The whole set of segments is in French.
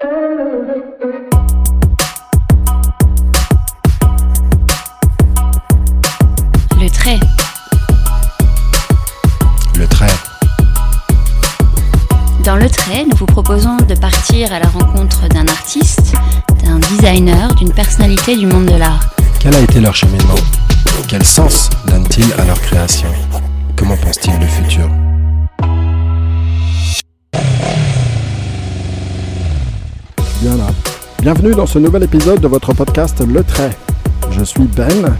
Le trait. Le trait. Dans le trait, nous vous proposons de partir à la rencontre d'un artiste, d'un designer, d'une personnalité du monde de l'art. Quel a été leur cheminement? Quel sens donnent-ils à leur création? Comment pensent-ils le futur? Bienvenue dans ce nouvel épisode de votre podcast Le Trait. Je suis Ben.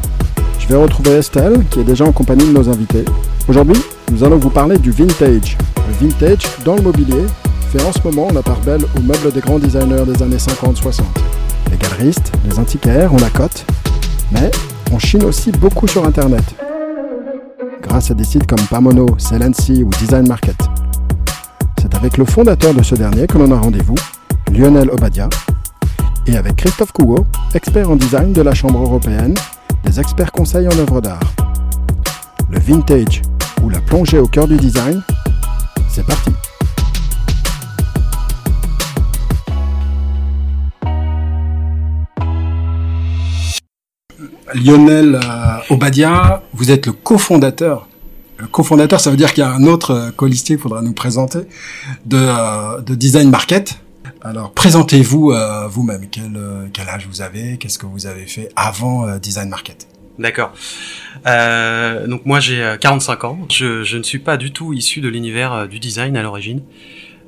Je vais retrouver Estelle, qui est déjà en compagnie de nos invités. Aujourd'hui, nous allons vous parler du vintage. Le vintage, dans le mobilier, fait en ce moment la part belle aux meubles des grands designers des années 50-60. Les galeristes, les antiquaires ont la cote, mais on chine aussi beaucoup sur Internet, grâce à des sites comme Pamono, Celency ou Design Market. C'est avec le fondateur de ce dernier que l'on a rendez-vous, Lionel Obadia, et avec Christophe Cougo, expert en design de la Chambre européenne, des experts conseils en œuvre d'art. Le vintage ou la plongée au cœur du design, c'est parti. Lionel euh, Obadia, vous êtes le cofondateur. Le cofondateur, ça veut dire qu'il y a un autre euh, colistier qu'il faudra nous présenter de, euh, de Design Market. Alors, présentez-vous euh, vous-même. Quel, euh, quel âge vous avez? Qu'est-ce que vous avez fait avant euh, Design Market? D'accord. Euh, donc moi j'ai euh, 45 ans. Je, ne suis pas du tout issu de l'univers du design à l'origine.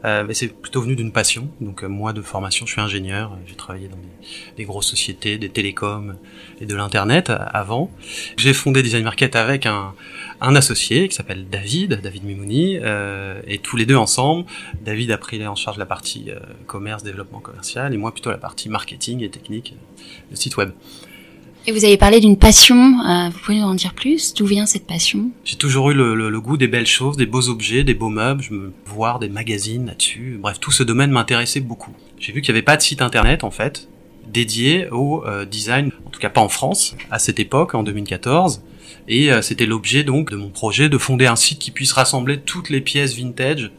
Euh, c'est plutôt venu d'une passion. Donc euh, moi de formation, je suis ingénieur. J'ai travaillé dans des, des grosses sociétés, des télécoms et de l'internet euh, avant. J'ai fondé Design Market avec un, un associé qui s'appelle David, David Mimouni, euh, et tous les deux ensemble. David a pris en charge la partie euh, commerce, développement commercial, et moi plutôt la partie marketing et technique de site web. Et vous avez parlé d'une passion, euh, vous pouvez nous en dire plus? D'où vient cette passion? J'ai toujours eu le, le- le goût des belles choses, des beaux objets, des beaux meubles, je me voir des magazines là-dessus. Bref, tout ce domaine m'intéressait beaucoup. J'ai vu qu'il n'y avait pas de site internet en fait dédié au euh, design, en tout cas pas en France à cette époque, en 2014. Et euh, c'était l'objet donc de mon projet de fonder un site qui puisse rassembler toutes les pièces vintage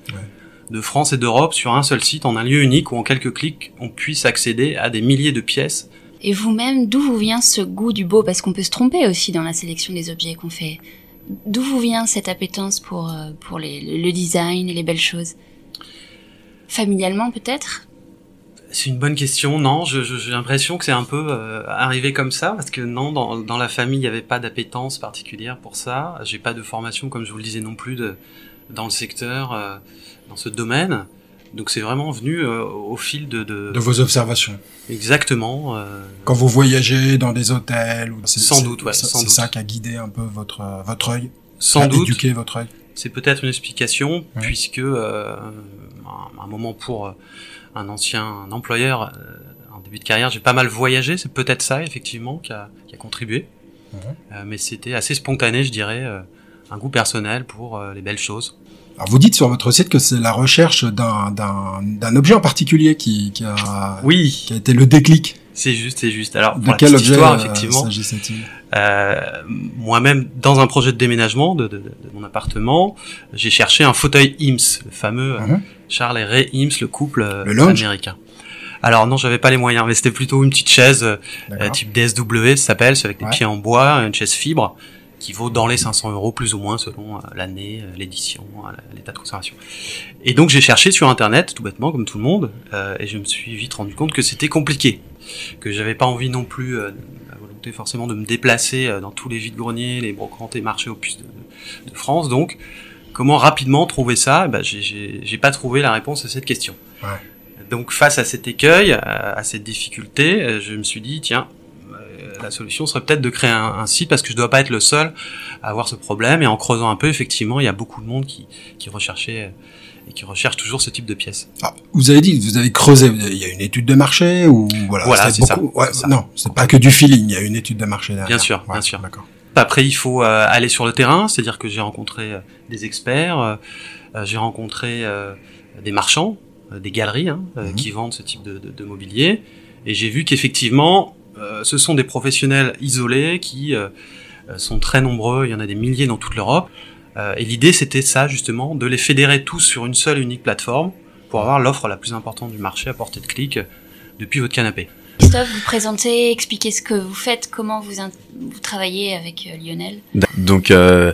de France et d'Europe sur un seul site, en un lieu unique où en quelques clics on puisse accéder à des milliers de pièces Et vous-même, d'où vous vient ce goût du beau? Parce qu'on peut se tromper aussi dans la sélection des objets qu'on fait. D'où vous vient cette appétence pour, euh, pour les, le design et les belles choses? Familialement peut-être? C'est une bonne question. Non, j'ai l'impression que c'est un peu euh, arrivé comme ça parce que non, dans, la famille, il n'y avait pas d'appétence particulière pour ça. J'ai pas de formation, comme je vous le disais non plus, dans le secteur, euh, dans ce domaine. Donc c'est vraiment venu euh, au fil de, de, De vos observations. exactement. euh, Quand vous voyagez dans des hôtels, ou c'est- Sans doute, ouais, c'est ça qui a guidé un peu votre euh, votre œil, sans doute, éduqué votre œil. c'est peut-être une explication Ouais. puisque euh, un, un moment pour euh, un ancien employeur euh, en début de carrière, j'ai pas mal voyagé. C'est peut-être ça effectivement qui a, qui a contribué. Mais c'était assez spontané, je dirais, euh, un goût personnel pour les belles choses. Alors vous dites sur votre site que c'est la recherche d'un d'un d'un objet en particulier qui qui a Oui, qui a été le déclic. c'est juste, c'est juste. Alors, De pour quel objet histoire, euh, effectivement, euh, moi-même, dans un projet de déménagement de, de- de mon appartement, j'ai cherché un fauteuil IMS, le fameux euh, Mhm. Charles et Ray IMS, le couple euh, Le américain. Alors non, j'avais pas les moyens, mais c'était plutôt une petite chaise euh, type DSW, ça s'appelle, c'est avec des Ouais. pieds en bois, une chaise fibre, qui vaut dans les 500 euros plus ou moins selon euh, l'année, euh, l'édition, euh, l'état de conservation. Et donc j'ai cherché sur internet, tout bêtement, comme tout le monde, euh, et je me suis vite rendu compte que c'était compliqué, que j'avais pas envie non plus, euh, la volonté forcément de me déplacer euh, dans tous les vides-greniers, les brocantes et marchés aux puces de, de France, donc comment rapidement trouver ça? Ben, j'ai- pas trouvé la réponse à cette question. Ouais. Donc face à cet écueil, à, à cette difficulté, je me suis dit tiens, la solution serait peut-être de créer un, un site parce que je dois pas être le seul à avoir ce problème. Et en creusant un peu, effectivement, il y a beaucoup de monde qui, qui recherchait euh, et qui recherche toujours ce type de pièces. Ah, vous avez dit, vous avez creusé. Il y a une étude de marché ou voilà. Voilà, c'est beaucoup- ça, ouais, c'est ça. Non, c'est pas que du feeling. Il y a une étude de marché derrière. Bien sûr, Ouais, bien sûr. D'accord. Après, il faut euh, aller sur le terrain, c'est-à-dire que j'ai rencontré euh, des experts, euh, j'ai rencontré des marchands, des galeries hein, Mhm. qui vendent ce type de, de- de mobilier, et j'ai vu qu'effectivement, ce sont des professionnels isolés qui euh, euh, sont très nombreux, il y en a des milliers dans toute l'Europe, euh, et l'idée c'était ça justement, de les fédérer tous sur une seule et unique plateforme pour avoir l'offre la plus importante du marché à portée de clic euh, depuis votre canapé. Christophe, vous présentez, expliquez ce que vous faites, comment vous, vous travaillez avec euh, Lionel. Donc, euh,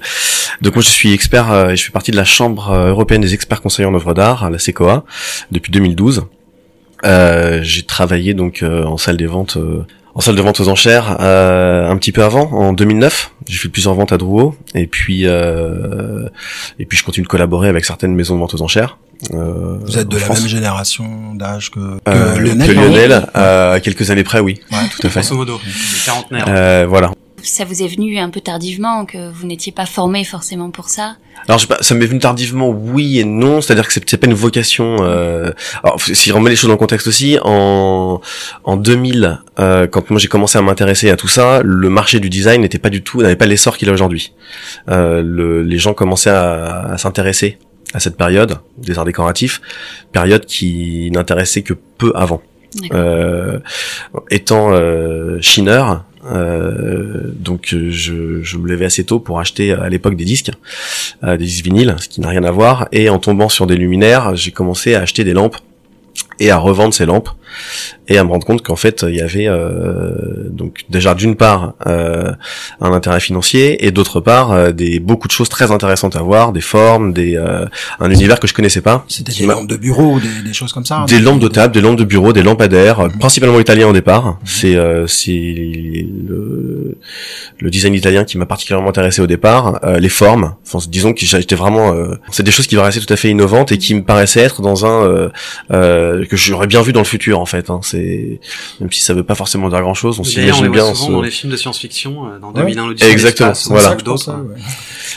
donc moi je suis expert, euh, je fais partie de la Chambre européenne des experts conseillers en œuvre d'art, la CECOA, depuis 2012. Euh, j'ai travaillé donc en salle des ventes en salle de vente aux enchères euh, un petit peu avant, en 2009. J'ai fait plusieurs ventes à Drouot et puis euh, et puis je continue de collaborer avec certaines maisons de vente aux enchères. Euh, Vous êtes de la même génération d'âge que, que euh, Lionel, que Lionel à quelques années près, oui. Ouais, tout à fait. Grosso modo, quarantenaire. Euh, voilà ça vous est venu un peu tardivement, que vous n'étiez pas formé forcément pour ça? Alors, je ça m'est venu tardivement, oui et non. C'est-à-dire que c'est pas une vocation. Euh... Alors, si je remets les choses dans le contexte aussi, en en 2000, euh, quand moi j'ai commencé à m'intéresser à tout ça, le marché du design n'était pas du tout, n'avait pas l'essor qu'il a aujourd'hui. Euh, le, les gens commençaient à, à s'intéresser à cette période des arts décoratifs, période qui n'intéressait que peu avant. Euh, étant euh, chineur, euh, donc je, je, me levais assez tôt pour acheter à l'époque des disques, euh, des disques vinyles, ce qui n'a rien à voir. Et en tombant sur des luminaires, j'ai commencé à acheter des lampes et à revendre ces lampes et à me rendre compte qu'en fait il y avait euh, donc déjà d'une part euh, un intérêt financier et d'autre part euh, des beaucoup de choses très intéressantes à voir des formes des euh, un univers que je connaissais pas c'était des lampes de bureau des, des choses comme ça hein, des lampes de table des lampes de bureau des lampadaires mmh. principalement italiens au départ mmh. c'est euh, c'est le, le design italien qui m'a particulièrement intéressé au départ les formes enfin disons que j'étais vraiment c'est des choses qui paraissaient tout à fait innovantes et qui me paraissaient être dans un que j'aurais bien vu dans le futur en fait hein. c'est même si ça veut pas forcément dire grand chose on s'imagine bien souvent dans les films de science-fiction euh, dans 2001 ouais. exactement voilà.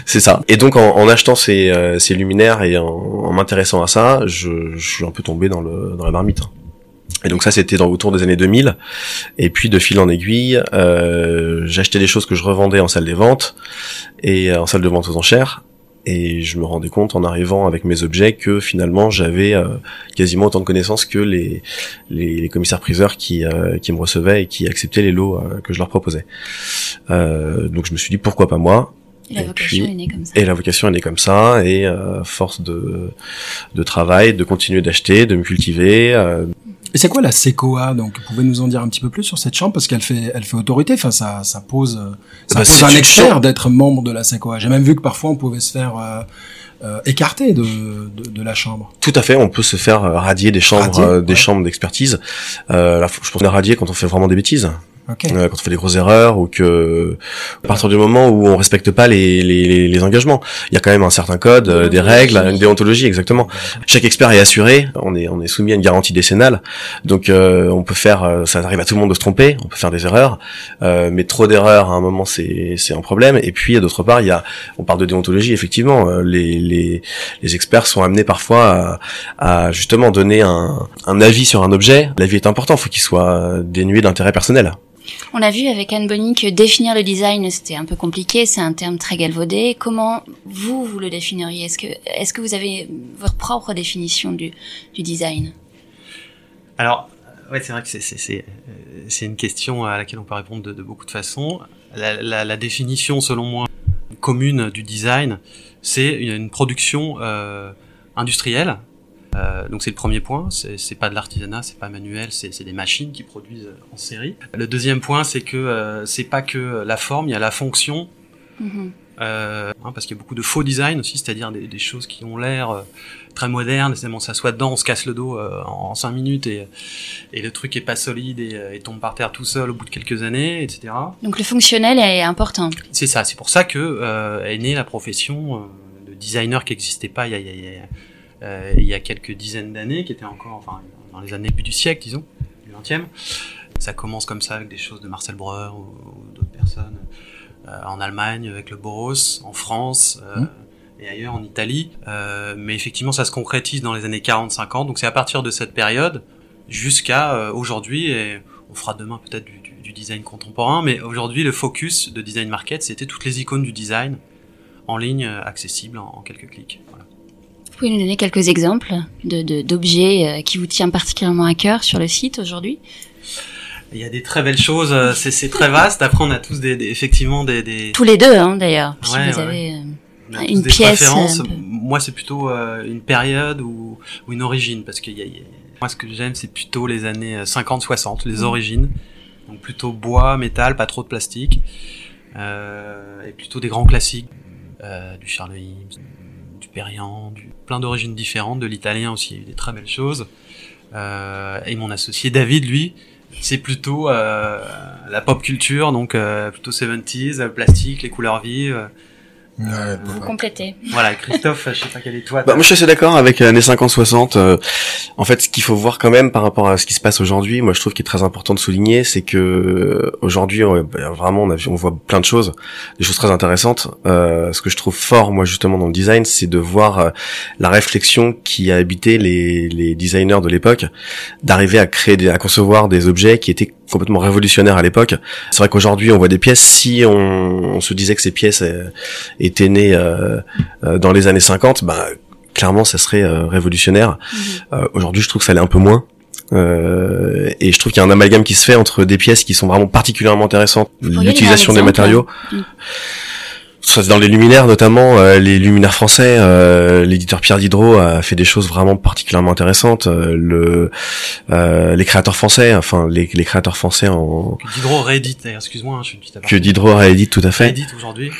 c'est ça. Et donc en, en achetant ces, euh, ces luminaires et en, en m'intéressant à ça je, je, suis un peu tombé dans le dans la marmite. Et donc ça c'était dans autour des années 2000 et puis de fil en aiguille euh, j'achetais des choses que je revendais en salle des ventes. Et euh, en salle de vente aux enchères et je me rendais compte en arrivant avec mes objets que finalement j'avais euh, quasiment autant de connaissances que les, les, commissaires priseurs qui, euh, qui me recevaient et qui acceptaient les lots euh, que je leur proposais. donc je me suis dit pourquoi pas moi? Et la vocation est née comme ça. Et la vocation est née comme ça, et force de, de travail, de continuer d'acheter, de me cultiver, et c'est quoi la SECOA Donc, vous pouvez nous en dire un petit peu plus sur cette chambre? Parce qu'elle fait, elle fait autorité. Enfin, ça, ça pose, ça bah, pose un expert d'être membre de la SECOA. J'ai même vu que parfois on pouvait se faire euh, euh, écarter de, de, de, la chambre. Tout à fait, on peut se faire radier des chambres, euh, des chambres d'expertise. Euh, là, je pense qu'on est radié quand on fait vraiment des bêtises. Euh, quand on fait des grosses erreurs ou que à partir du moment où on respecte pas les, les, les engagements, il y a quand même un certain code, euh, des règles, une déontologie exactement. Chaque expert est assuré, on est on est soumis à une garantie décennale, donc euh, on peut faire, ça arrive à tout le monde de se tromper, on peut faire des erreurs, mais trop d'erreurs à un moment c'est c'est un problème. Et puis d'autre part il y a, on parle de déontologie effectivement, les les, les experts sont amenés parfois à, à justement donner un, un avis sur un objet. L'avis est important, faut qu'il soit dénué d'intérêt personnel. On a vu avec Anne Bonny que définir le design c'était un peu compliqué, c'est un terme très galvaudé. Comment vous vous le définiriez? Est-ce que est-ce que vous avez votre propre définition du, du design? Alors ouais, c'est vrai que c'est c'est une question à laquelle on peut répondre de, beaucoup de façons. La, définition selon moi commune du design, c'est une production euh, industrielle euh, donc c'est le premier point, c'est pas de l'artisanat, c'est pas manuel, c'est des machines qui produisent en série. Le deuxième point, c'est que euh, c'est pas que la forme, il y a la fonction. Mm-hmm. euh, hein, parce qu'il y a beaucoup de faux design aussi, c'est-à-dire des, des, choses qui ont l'air euh, très modernes, on s'assoit dedans, on se casse le dos euh, en 5 minutes et, et, le truc est pas solide et, et, tombe par terre tout seul au bout de quelques années, etc. Donc le fonctionnel est important. C'est ça, c'est pour ça que est née la profession de designer qui n'existait pas il y a, il y a euh, il y a quelques dizaines d'années, qui était encore, enfin, dans les années début du siècle, disons, du 20e. Ça commence comme ça avec des choses de Marcel Breuer ou, ou d'autres personnes euh, en Allemagne avec le Boros, en France. Euh, mmh. Et ailleurs en Italie, euh, mais effectivement ça se concrétise dans les années 40-50, donc c'est à partir de cette période jusqu'à euh, aujourd'hui, et on fera demain peut-être du, du, du, design contemporain, mais aujourd'hui le focus de Design Market c'était toutes les icônes du design en ligne, accessibles en, en quelques clics. Pouvez nous donner quelques exemples d'objets de, euh, qui vous tiennent particulièrement à cœur sur le site aujourd'hui? Il y a des très belles choses, c'est très vaste. Après, on a tous des, des effectivement des, des, Tous les deux, hein, d'ailleurs. Ouais, vous ouais. avez... Euh, Une pièce, un. Moi, c'est plutôt euh, une période ou, ou une origine, parce qu'il y a, il y a- moi, ce que j'aime, c'est plutôt les années euh, 50-60, Mm. les origines. Donc plutôt bois, métal, pas trop de plastique, euh, et plutôt des grands classiques, euh, du Charles du plein d'origines différentes, de l'italien aussi, il des très belles choses. Euh, et mon associé David, lui, c'est plutôt euh, la pop culture, donc euh, plutôt 70s, euh, plastique, les couleurs vives. Euh, Ouais, Vous complétez. voilà, Christophe, je sais pas quelle est toi. Bah, moi je suis assez d'accord avec euh, années 50-60. euh, en fait, ce qu'il faut voir quand même par rapport à ce qui se passe aujourd'hui, moi je trouve qu'il est très important de souligner, c'est que euh, aujourd'hui on- bah, vraiment on, a, vu- on voit plein de choses, des choses très intéressantes. Euh, ce que je trouve fort moi justement dans le design, c'est de voir euh, la réflexion qui a habité les, les designers de l'époque, d'arriver à créer, des, à concevoir des objets qui étaient complètement révolutionnaires à l'époque. C'est vrai qu'aujourd'hui on voit des pièces, si on, on se disait que ces pièces euh, étaient nées euh, euh, dans les années 50, bah clairement ça serait euh, révolutionnaire. Mhm. Euh, Aujourd'hui, je trouve que ça l'est un peu moins. Euh, et je trouve qu'il y a un amalgame qui se fait entre des pièces qui sont vraiment particulièrement intéressantes, l'utilisation des matériaux. Mm. Soit dans les luminaires notamment, euh, les luminaires français, euh, l'éditeur Pierre Diderot a fait des choses vraiment particulièrement intéressantes. euh, le, euh, les créateurs français, enfin les, les créateurs français en Que Diderot réédite d'ailleurs, excuse-moi, hein, je suis une petite que. Diderot a édité tout à fait. réédite aujourd'hui,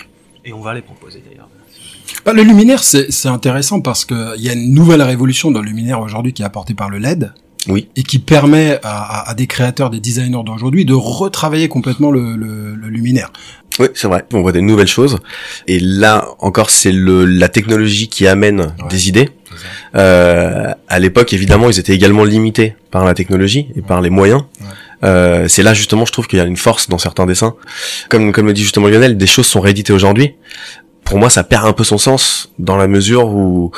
et on va les proposer d'ailleurs. Bah, le luminaire, c'est c'est intéressant parce que il y a une nouvelle révolution dans le luminaire aujourd'hui qui est apportée par le LED. Oui. Et qui permet à, à- à des créateurs, des designers d'aujourd'hui de retravailler complètement le, le- le luminaire. Oui, c'est vrai. On voit des nouvelles choses. Et là, encore, c'est le la technologie qui amène Ouais. des idées. Euh, à l'époque, évidemment, ils étaient également limités par la technologie et par les moyens. Ouais. Euh, c'est là justement, je trouve qu'il y a une force dans certains dessins. Comme comme le dit justement Lionel, des choses sont rééditées aujourd'hui. Pour moi, ça perd un peu son sens dans la mesure où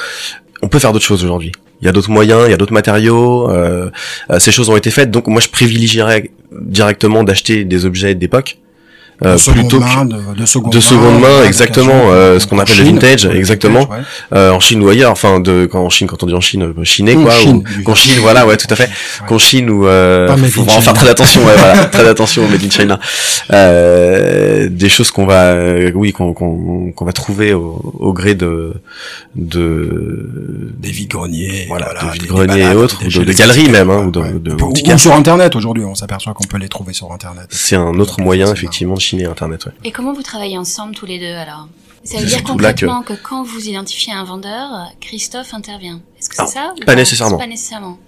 on peut faire d'autres choses aujourd'hui. Il y a d'autres moyens, il y a d'autres matériaux. euh, euh, ces choses ont été faites, donc moi, je privilégierais directement d'acheter des objets d'époque. Euh, de plutôt que main, de, de seconde de main, seconde main, voilà, exactement, euh, ce qu'on appelle le vintage, exactement. ouais. euh, en Chine ou ailleurs, enfin de quand en Chine, quand on dit en Chine, euh, chiné quoi, Chine, ou qu'en. Chine, voilà, ouais, tout à fait, Ouais. qu'en Chine ou euh, faut in vraiment faire très attention, ouais, voilà, très attention au made in China. Euh, des choses qu'on va, euh, oui, qu'on qu'on qu'on va trouver au, au gré de de Des vides-greniers, Voilà, de des- vide-greniers des et autres, des ou de- de galeries même, hein, ou de- de Ou- ou sur Internet aujourd'hui, on s'aperçoit qu'on peut les trouver sur Internet. c'est un autre moyen c'est effectivement de chiner internet, ouais. Et comment vous travaillez ensemble tous les deux alors? Ça veut dire que- concrètement que... quand vous identifiez un vendeur, Christophe intervient. Est-ce que c'est Alors, ça ou pas nécessairement. Pas nécessairement.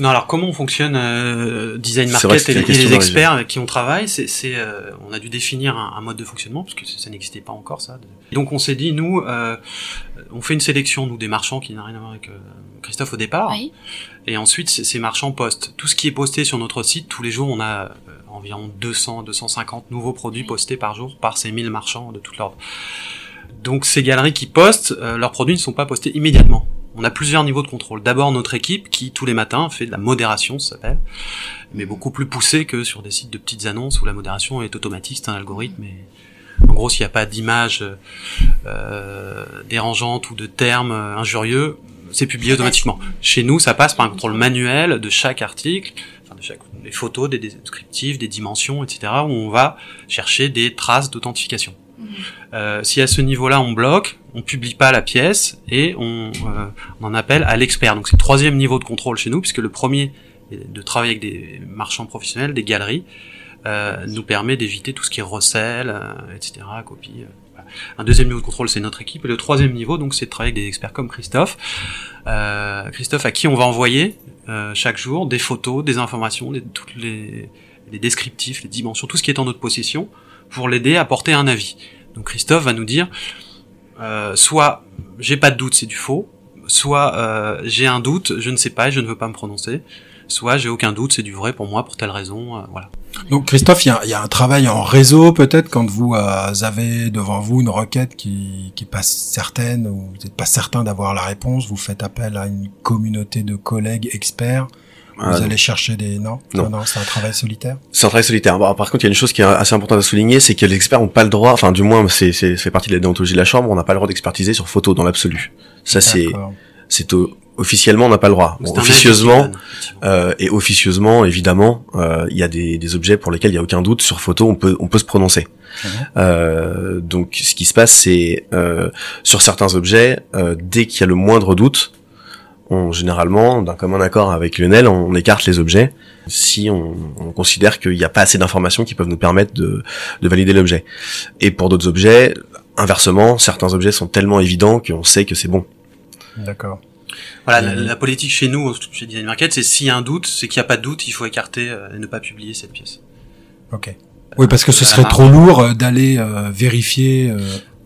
Non, alors comment on fonctionne euh, design market et, les- et experts avec qui on travaille, c'est, c'est, euh, on a dû définir un, un mode de fonctionnement parce que ça, n'existait pas encore ça. Donc on s'est dit nous, euh, on fait une sélection nous des marchands qui n'a rien à voir avec euh, Christophe au départ, Oui. et ensuite ces marchands postent tout ce qui est posté sur notre site tous les jours. On a euh, environ 200, 250 nouveaux produits postés par jour par ces 1000 marchands de toute l'ordre. Donc ces galeries qui postent, euh, leurs produits ne sont pas postés immédiatement. On a plusieurs niveaux de contrôle. D'abord notre équipe qui tous les matins fait de la modération, ça s'appelle, mais beaucoup plus poussée que sur des sites de petites annonces où la modération est automatique, c'est un algorithme. Et en gros, s'il n'y a pas d'image euh, dérangeante ou de termes euh, injurieux, c'est publié automatiquement. Chez nous, ça passe par un contrôle manuel de chaque article, des photos, des descriptifs, des dimensions, etc. où on va chercher des traces d'authentification. Mhm. Euh, si à ce niveau-là on bloque, on publie pas la pièce et on, euh, on en appelle à l'expert. Donc c'est le troisième niveau de contrôle chez nous, puisque le premier de travailler avec des marchands professionnels, des galeries, euh, nous permet d'éviter tout ce qui est recel, euh, etc., copie. euh. Un deuxième niveau de contrôle, c'est notre équipe, et le troisième niveau, donc, c'est de travailler avec des experts comme Christophe, euh, Christophe à qui on va envoyer euh, chaque jour des photos, des informations, des, toutes les, descriptifs, les dimensions, tout ce qui est en notre possession, pour l'aider à porter un avis. Donc Christophe va nous dire, euh, soit j'ai pas de doute, c'est du faux, soit euh, j'ai un doute, je ne sais pas je ne veux pas me prononcer, soit j'ai aucun doute, c'est du vrai pour moi pour telle raison, voilà. Donc Christophe, il y a, y a un travail en réseau peut-être quand vous euh, avez devant vous une requête qui qui passe certaine ou vous n'êtes pas certain d'avoir la réponse, vous faites appel à une communauté de collègues experts. Vous Ah, allez chercher des non? Non. non, c'est un travail solitaire? C'est un travail solitaire. Bon, par contre, il y a une chose qui est assez importante à souligner, c'est que les experts n'ont pas le droit, enfin, du moins, c'est, c'est, fait partie de la déontologie de la chambre, on n'a pas le droit d'expertiser sur photo dans l'absolu. Ça, c'est. C'est au- officiellement on n'a pas le droit. Bon, officieusement, euh, et officieusement, évidemment, euh, il y a des, des objets pour lesquels il y a aucun doute sur photo, on peut on peut se prononcer. Euh, donc, ce qui se passe, c'est euh, sur certains objets, euh, dès qu'il y a le moindre doute, on généralement, d'un commun accord avec Lionel, on, écarte les objets si on, on considère qu'il n'y a pas assez d'informations qui peuvent nous permettre de, de valider l'objet. Et pour d'autres objets, inversement, certains objets sont tellement évidents qu'on sait que c'est bon. D'accord. Voilà, la, la politique chez nous, chez Design Market, c'est s'il y a un doute, c'est qu'il n'y a pas de doute, il faut écarter euh, et ne pas publier cette pièce. Ok. Oui, parce que ce Euh, serait la trop lourd euh, d'aller euh, vérifier euh,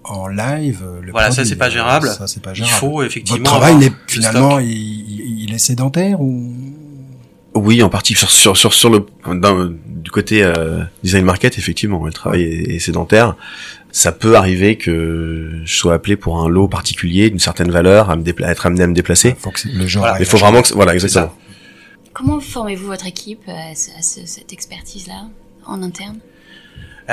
en live euh, le Voilà, ça c'est pas gérable. Ça c'est pas Il gérable. faut effectivement. Votre travail, avoir il est, le finalement, il, il- il est sédentaire ou? Oui, en partie sur sur sur, sur le du côté euh, design market, effectivement, le travail est, est sédentaire. Ça peut arriver que je sois appelé pour un lot particulier d'une certaine valeur, à me dépla- à être amené à me déplacer. faut que c'est- le genre. Voilà, aille Il faut vraiment que voilà exactement. Comment formez-vous votre équipe à, ce- à ce- cette expertise-là en interne?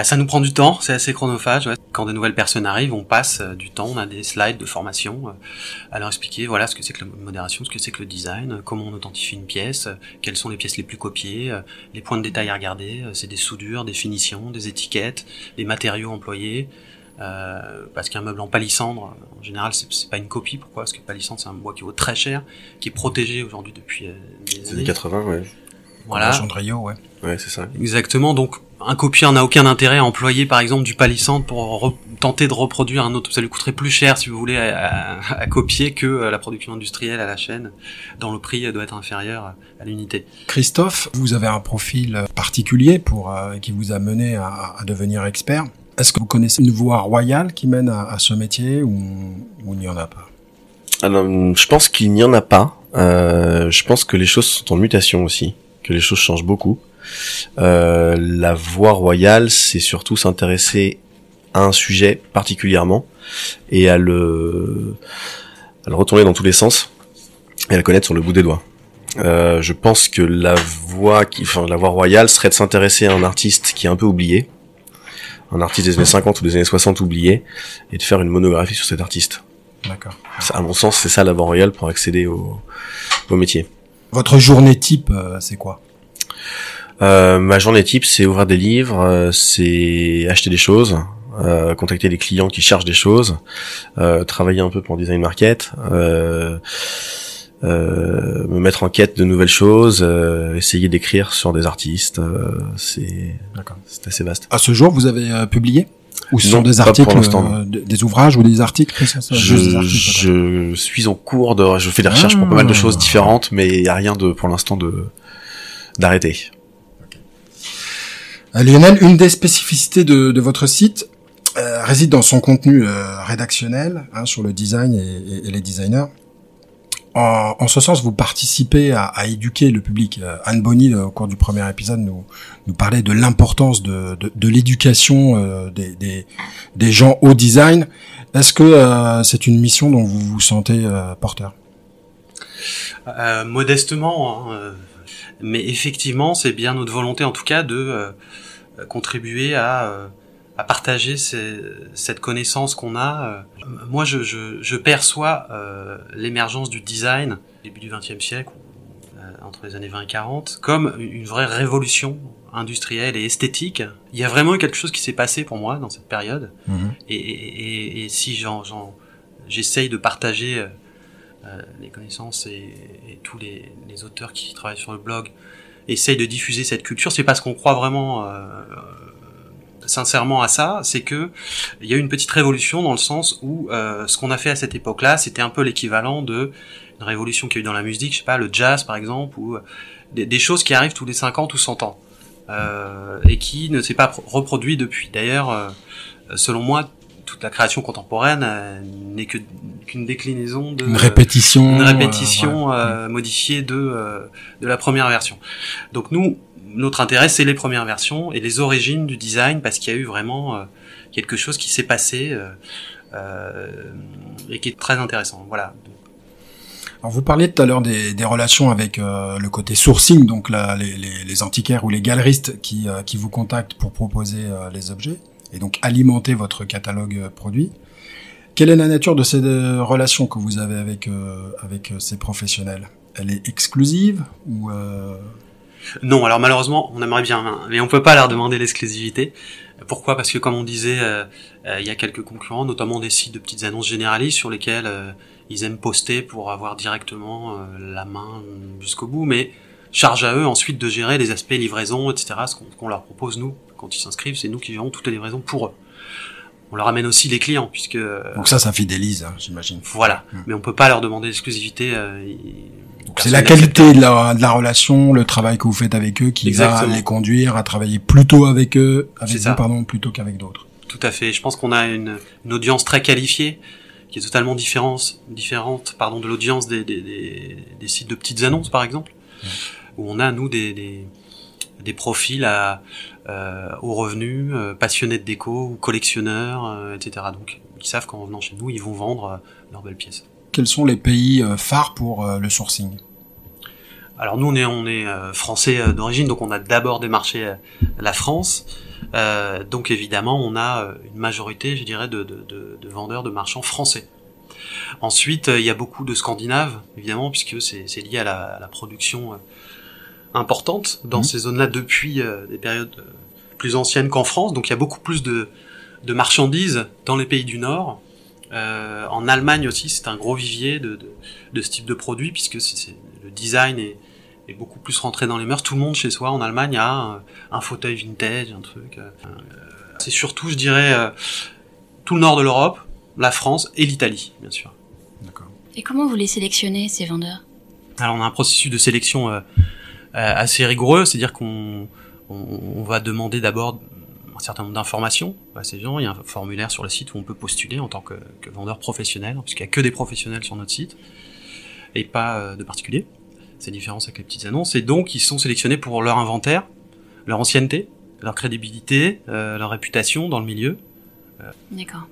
Ça nous prend du temps, c'est assez chronophage. ouais. Quand de nouvelles personnes arrivent, on passe euh, du temps, on a des slides de formation euh, à leur expliquer voilà ce que c'est que la modération, ce que c'est que le design, euh, comment on authentifie une pièce, quelles sont les pièces les plus copiées, euh, les points de détail à regarder, euh, c'est des soudures, des finitions, des étiquettes, les matériaux employés. euh, parce qu'un meuble en palissandre, en général, c'est pas une copie. Pourquoi? Parce que palissandre, c'est un bois qui vaut très cher, qui est protégé aujourd'hui depuis euh, des C'est années. 80, ouais. Voilà. De Rio, ouais. Ouais, c'est ça. Exactement. Donc, un copieur n'a aucun intérêt à employer, par exemple, du palissandre pour tenter de reproduire un autre. Ça lui coûterait plus cher, si vous voulez, à, à- à copier que euh, la production industrielle à la chaîne, dont le prix doit être inférieur à l'unité. Christophe, vous avez un profil particulier pour euh, qui vous a mené à, à devenir expert. Est-ce que vous connaissez une voie royale qui mène à, à ce métier ou, ou il n'y en a pas? Alors, je pense qu'il n'y en a pas. Euh, je pense que les choses sont en mutation aussi, que les choses changent beaucoup. Euh, la voie royale, c'est surtout s'intéresser à un sujet particulièrement et à le, à le retourner dans tous les sens et à le connaître sur le bout des doigts. Euh, je pense que la voie, qui, enfin la voie royale, serait de s'intéresser à un artiste qui est un peu oublié, un artiste des années 50 ou des années 60 oublié, et de faire une monographie sur cet artiste. D'accord. À mon sens, c'est ça la voie royale pour accéder au, au métier. Votre journée type, euh, c'est quoi? Euh, ma journée type, c'est ouvrir des livres, euh, c'est acheter des choses, euh, contacter les clients qui cherchent des choses, euh, travailler un peu pour Design Market, euh, euh, me mettre en quête de nouvelles choses, euh, essayer d'écrire sur des artistes. euh, c'est D'accord. c'est assez vaste. À ce jour, vous avez publié Ou ce Non, sont des articles, des ouvrages ou des articles ça, ça, Je, des articles, je suis en cours de, je fais des recherches pour pas mal de Ah. choses différentes, mais il y a rien de pour l'instant de d'arrêté. Euh, Lionel, une des spécificités de, de votre site euh, réside dans son contenu euh, rédactionnel hein, sur le design et, et- les designers. En, en ce sens, vous participez à, à éduquer le public. Euh, Anne Bonny, au cours du premier épisode, nous, nous parlait de l'importance de, de, de l'éducation euh, des, des, des gens au design. Est-ce que euh, c'est une mission dont vous vous sentez euh, porteur? Euh, modestement, hein, euh, mais effectivement, c'est bien notre volonté, en tout cas, de euh, euh, contribuer à, euh, à partager ces- cette connaissance qu'on a. euh. Moi, je, je, je perçois euh, l'émergence du design début du XXe siècle, euh, entre les années 20 et 40, comme une vraie révolution industrielle et esthétique. Il y a vraiment quelque chose qui s'est passé pour moi dans cette période. Et, et, et- et si j'en, j'en- j'essaye de partager euh, euh, les connaissances et, et tous les, les auteurs qui travaillent sur le blog essayent de diffuser cette culture, c'est parce qu'on croit vraiment euh, euh, sincèrement à ça, c'est que il y a eu une petite révolution dans le sens où euh, ce qu'on a fait à cette époque-là, c'était un peu l'équivalent de une révolution qu'il y a eu dans la musique, je sais pas, le jazz par exemple, ou euh, des, choses qui arrivent tous les 50 ou 100 ans euh, et qui ne s'est pas pro- reproduit depuis. D'ailleurs, euh, selon moi, toute la création contemporaine euh, n'est que qu'une déclinaison de Une répétition une euh, répétition ouais. euh, modifiée de euh, de la première version. Donc nous, notre intérêt, c'est les premières versions et les origines du design parce qu'il y a eu vraiment euh, quelque chose qui s'est passé euh, euh, et qui est très intéressant. Voilà. Alors vous parliez tout à l'heure des, des relations avec euh, le côté sourcing, donc là, les, les, les antiquaires ou les galeristes qui, euh, qui vous contactent pour proposer euh, les objets et donc alimenter votre catalogue euh, produit. Quelle est la nature de ces euh, relations que vous avez avec euh, avec ces professionnels? Elle est exclusive ou Non, alors malheureusement, on aimerait bien, hein, mais on peut pas leur demander l'exclusivité. Pourquoi? Parce que comme on disait, il y a quelques concurrents, notamment des sites de petites annonces généralistes sur lesquels ils aiment poster pour avoir directement la main jusqu'au bout, mais charge à eux ensuite de gérer les aspects livraison, etc. Ce qu'on leur propose nous quand ils s'inscrivent, c'est nous qui gérons toutes les livraisons pour eux. On leur amène aussi les clients puisque donc ça, ça fidélise, hein, j'imagine. voilà, Mm. mais on peut pas leur demander l'exclusivité. euh, c'est la qualité de la, de la relation, le travail que vous faites avec eux qui Exactement. va les conduire à travailler plutôt avec eux, avec ça. pardon, plutôt qu'avec d'autres. Tout à fait. Je pense qu'on a une, une audience très qualifiée, qui est totalement différente, différente pardon, de l'audience des, des, des, des sites de petites annonces, par exemple, où on a, nous, des, des, profils à, euh, aux revenus, euh, passionnés de déco, ou collectionneurs, euh, etc. Donc, qui savent qu'en revenant chez nous, ils vont vendre euh, leurs belles pièces. Quels sont les pays euh, phares pour euh, le sourcing? Alors nous on est on est français d'origine, donc on a d'abord démarché la France. Euh, donc évidemment on a une majorité, je dirais, de, de, de, de vendeurs, de marchands français. Ensuite il y a beaucoup de Scandinaves, évidemment, puisque c'est c'est lié à la, à la production importante dans Mhm. ces zones-là depuis euh, des périodes euh, plus anciennes qu'en France. Donc il y a beaucoup plus de, de marchandises dans les pays du Nord. Euh, en Allemagne aussi, c'est un gros vivier de, de, de ce type de produit, puisque le design est, est beaucoup plus rentré dans les mœurs. Tout le monde chez soi en Allemagne a un, un fauteuil vintage, un truc. euh, c'est surtout, je dirais, euh, tout le nord de l'Europe, la France et l'Italie, bien sûr. D'accord. Et comment vous les sélectionnez, ces vendeurs? Alors on a un processus de sélection assez rigoureux, c'est-à-dire qu'on on, on va demander d'abord un certain nombre d'informations à ces gens. Il y a un formulaire sur le site où on peut postuler en tant que, que vendeur professionnel, puisqu'il n'y a que des professionnels sur notre site et pas euh, de particuliers. C'est différence avec les petites annonces. Et donc ils sont sélectionnés pour leur inventaire, leur ancienneté, leur crédibilité, euh, leur réputation dans le milieu. D'accord.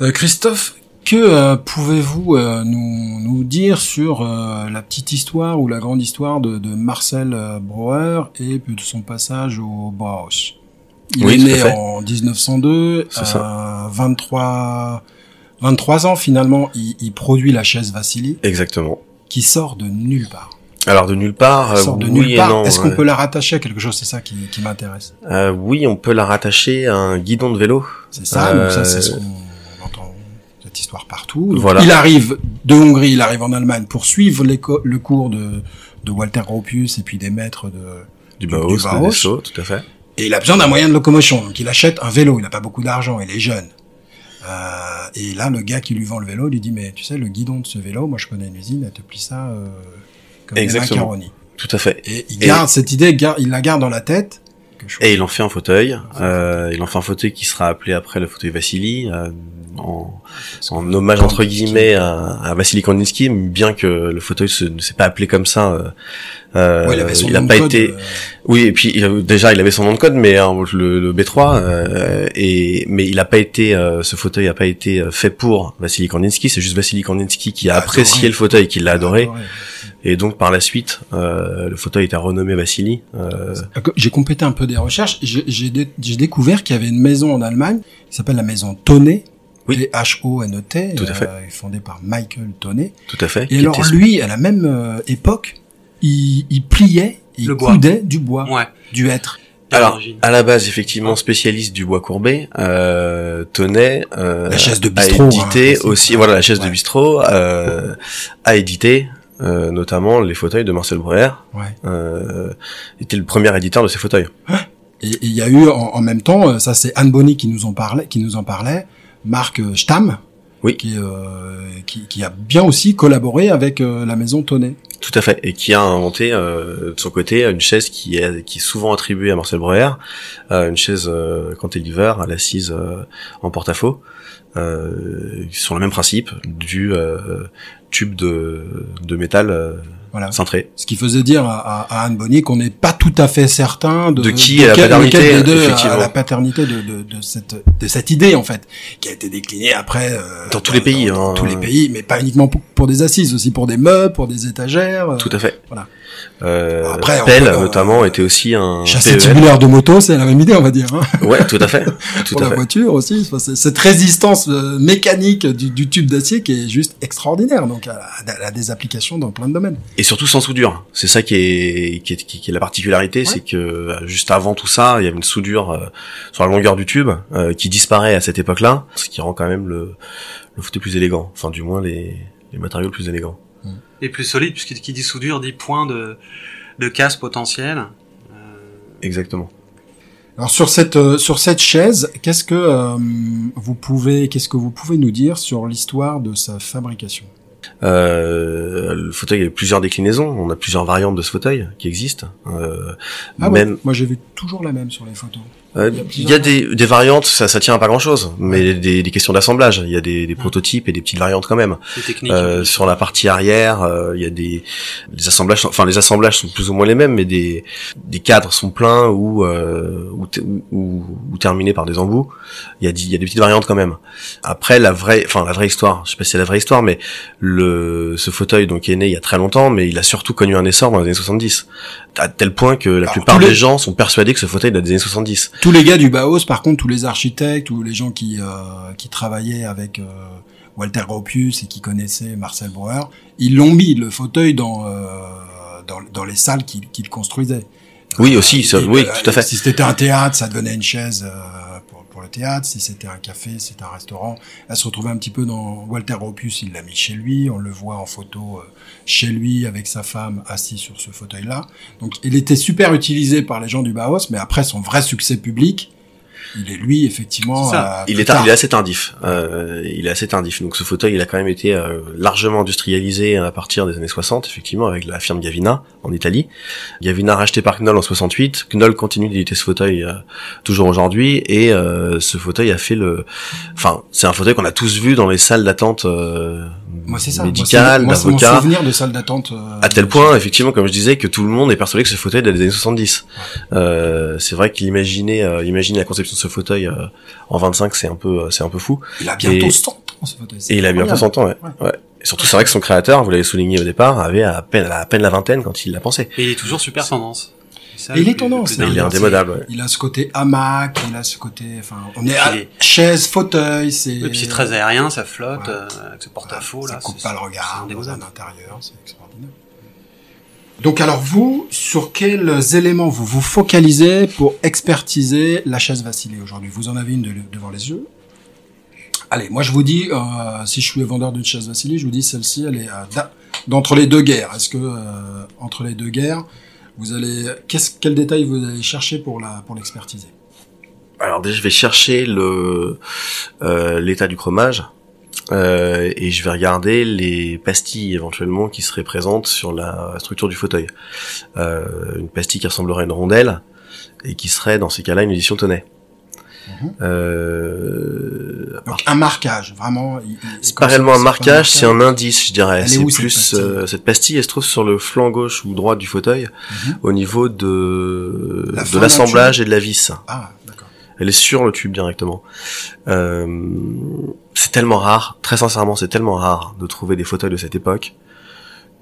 Euh, Christophe, que euh, pouvez-vous euh, nous, nous dire sur euh, la petite histoire ou la grande histoire de, de Marcel Breuer et de son passage au Bauhaus Il Oui, est né fait. en 1902, C'est euh, ça. 23, 23 ans finalement, il, il produit la chaise Vassili Exactement. qui sort de nulle part. Alors de nulle part, sort de oui nulle part. Est-ce qu'on peut la rattacher à quelque chose? C'est ça qui, qui m'intéresse. Oui, on peut la rattacher à un guidon de vélo. C'est ça, donc ça c'est ce qu'on on entend cette histoire partout. Voilà. Il arrive de Hongrie, il arrive en Allemagne pour suivre le cours de, de Walter Gropius et puis des maîtres de... Du Du- Bauhaus, du tout à fait. Et il a besoin d'un moyen de locomotion, donc il achète un vélo, il n'a pas beaucoup d'argent, il est jeune. Euh, et là, le gars qui lui vend le vélo lui dit, mais tu sais, le guidon de ce vélo, moi je connais une usine, elle te plie ça euh, comme Exactement. des macaronis. Tout à fait. Et il Et- garde cette idée, il la garde dans la tête. Et il en fait un fauteuil. Euh, il en fait un fauteuil qui sera appelé après le fauteuil Vassili, euh, en, en hommage entre guillemets à, à Vassili Kandinsky, bien que le fauteuil se- ne s'est pas appelé comme ça. euh, euh, Ouais, il avait son il a nom de pas code, été. euh, Oui, et puis déjà il avait son nom de code, mais hein, le, le B3, euh, et mais il a pas été, euh, ce fauteuil a pas été fait pour Vassili Kandinsky. C'est juste Vassili Kandinsky qui a apprécié le fauteuil, qui l'a adoré, adoré. Et donc par la suite, euh, le fauteuil était renommé Vassili. Euh, J'ai complété un peu des recherches. J'ai j'ai dé- j'ai découvert qu'il y avait une maison en Allemagne qui s'appelle la maison Tonnet. Oui. T-H-O-N-E-T. Tout à fait. euh, fondée par Michael Tonnet. tout à fait. Et alors était- lui, à la même euh, époque, il, il pliait, il Le bois. coudait du bois, Ouais. du hêtre. Alors, à la base, effectivement, spécialiste du bois courbé, euh, Tonnet euh, La chaise de a bistrot, édité hein, aussi, voilà, la chaise de bistrot euh, a édité euh, notamment les fauteuils de Marcel Breuer. Ouais. Euh, était le premier éditeur de ces fauteuils. Et et il y a eu en, en même temps, euh, ça c'est Anne Bonny qui nous en parlait, qui nous en parlait, Marc euh, Stamm, Oui. qui, euh, qui, qui a bien aussi collaboré avec euh, la maison Tonnet. Tout à fait, et qui a inventé euh, de son côté une chaise qui est qui est souvent attribuée à Marcel Breuer, euh, une chaise euh, cantilever à l'assise euh, en porte-à-faux, euh, sur le même principe du euh, tube de, de métal euh, Voilà. cintré. Ce qui faisait dire à, à, à Anne Bonny qu'on n'est pas tout à fait certain de, De qui est la quel- paternité, deux effectivement. la paternité de, de, de cette de cette idée en fait, qui a été déclinée après euh, Dans tous les pays, dans hein. tous les pays, mais pas uniquement pour, pour des assises, aussi pour des meubles, pour des étagères. euh, Tout à fait. Voilà. Euh, Après, Pell peut, euh, notamment était aussi un Chasser PEL. tubulaire de moto, c'est la même idée, on va dire. Hein. Ouais, tout à fait, tout Pour à la fait. voiture aussi, cette résistance euh, mécanique du, du tube d'acier qui est juste extraordinaire. Donc, elle a, elle a des applications dans plein de domaines. Et surtout sans soudure. C'est ça qui est, qui est, qui est la particularité, c'est que euh, juste avant tout ça, il y avait une soudure euh, sur la longueur du tube euh, qui disparaît à cette époque-là, ce qui rend quand même le, le fauteuil plus élégant. Enfin, du moins les, les matériaux plus élégants. Et plus solide, puisqu'il qui dit soudure dit point de, de casse potentiel. Euh, Exactement. Alors sur cette euh, sur cette chaise, qu'est-ce que euh, vous pouvez qu'est-ce que vous pouvez nous dire sur l'histoire de sa fabrication? Euh, le fauteuil a plusieurs déclinaisons. On a plusieurs variantes de ce fauteuil qui existent. Euh, Ah ouais, même moi j'ai vu toujours la même sur les photos. Euh, Il y a des, des variantes, ça, ça tient à pas grand chose, mais des, des questions d'assemblage. Il y a des, des prototypes et des petites variantes quand même. Euh, sur la partie arrière, euh, il y a des les assemblages, enfin les assemblages sont plus ou moins les mêmes, mais des des cadres sont pleins ou euh, ou, ou, ou terminés par des embouts. Il y a des, il y a des petites variantes quand même. Après la vraie, enfin la vraie histoire, je sais pas si c'est la vraie histoire, mais le ce fauteuil donc est né il y a très longtemps, mais il a surtout connu un essor dans les années 70, à tel point que la Alors, plupart tous les- des gens sont persuadés que ce fauteuil date des années 70. Tous les gars du Bauhaus, par contre, tous les architectes ou les gens qui euh, qui travaillaient avec euh, Walter Gropius et qui connaissaient Marcel Breuer, ils l'ont mis le fauteuil dans euh, dans, dans les salles qu'ils qu'ils construisaient. Oui, aussi, ça- Et, oui, euh, tout à fait. Si c'était un théâtre, ça devenait une chaise euh, pour, pour le théâtre. Si c'était un café, c'était un restaurant. Elle se retrouvait un petit peu dans Walter Gropius, il l'a mis chez lui. On le voit en photo euh, chez lui avec sa femme assis sur ce fauteuil-là. Donc, il était super utilisé par les gens du Bauhaus, mais après son vrai succès public, il est lui effectivement. C'est ça. euh, Il est, tard. il est assez tardif. Euh, il est assez tardif. Donc ce fauteuil, il a quand même été euh, largement industrialisé à partir des années 60, effectivement, avec la firme Gavina en Italie. Gavina racheté par Knoll en 68. Knoll continue d'éditer ce fauteuil euh, toujours aujourd'hui, et euh, ce fauteuil a fait le. Enfin, c'est un fauteuil qu'on a tous vu dans les salles d'attente euh, Moi, c'est ça. Moi, médicales, d'avocats. souvenir de salle d'attente. euh, À tel point, effectivement, comme je disais, que tout le monde est persuadé que ce fauteuil date des années 70. Euh, c'est vrai qu'il imaginait, euh, imaginer la conception de ce fauteuil euh, en 25, c'est un peu, euh, c'est un peu fou. Il a bientôt et- 100 ans, ce fauteuil. Et il a bientôt incroyable. 100 ans, ouais. Ouais. ouais. Et surtout, c'est vrai que son créateur, vous l'avez souligné au départ, avait à peine, à peine la vingtaine quand il l'a pensé. Et il est toujours super tendance. Ça Et il est tendance, c'est- Il est indémodable, ouais. Il a ce côté hamac, il a ce côté, enfin, on est à chaise, fauteuil, c'est. Et puis c'est très aérien, ça flotte, Ouais. euh, avec ce porte-à-faux ça là. coupe c'est- pas le c'est regard dans indémodable. un intérieur, c'est extraordinaire. Donc alors vous, sur quels éléments vous vous focalisez pour expertiser la chaise vacillée aujourd'hui? Vous en avez une de- devant les yeux. Allez, moi je vous dis, euh, si je suis vendeur d'une chaise vacillée, je vous dis celle-ci, elle est euh, d'entre les deux guerres. Est-ce que euh, entre les deux guerres, vous allez, qu'est-ce, quel détail vous allez chercher pour la l'expertiser? Alors déjà, je vais chercher l'état du chromage euh, et je vais regarder les pastilles éventuellement qui seraient présentes sur la structure du fauteuil. Euh, une pastille qui ressemblerait à une rondelle et qui serait dans ces cas-là une édition tonnet. Mhm. Euh, Donc un marquage, vraiment. C'est pas réellement un marquage, c'est un indice, je dirais. C'est cette plus pastille euh, cette pastille, elle se trouve sur le flanc gauche ou droit du fauteuil, Mhm. au niveau de La de l'assemblage et de la vis. Ah, d'accord. Elle est sur le tube directement. Euh, c'est tellement rare, très sincèrement, c'est tellement rare de trouver des fauteuils de cette époque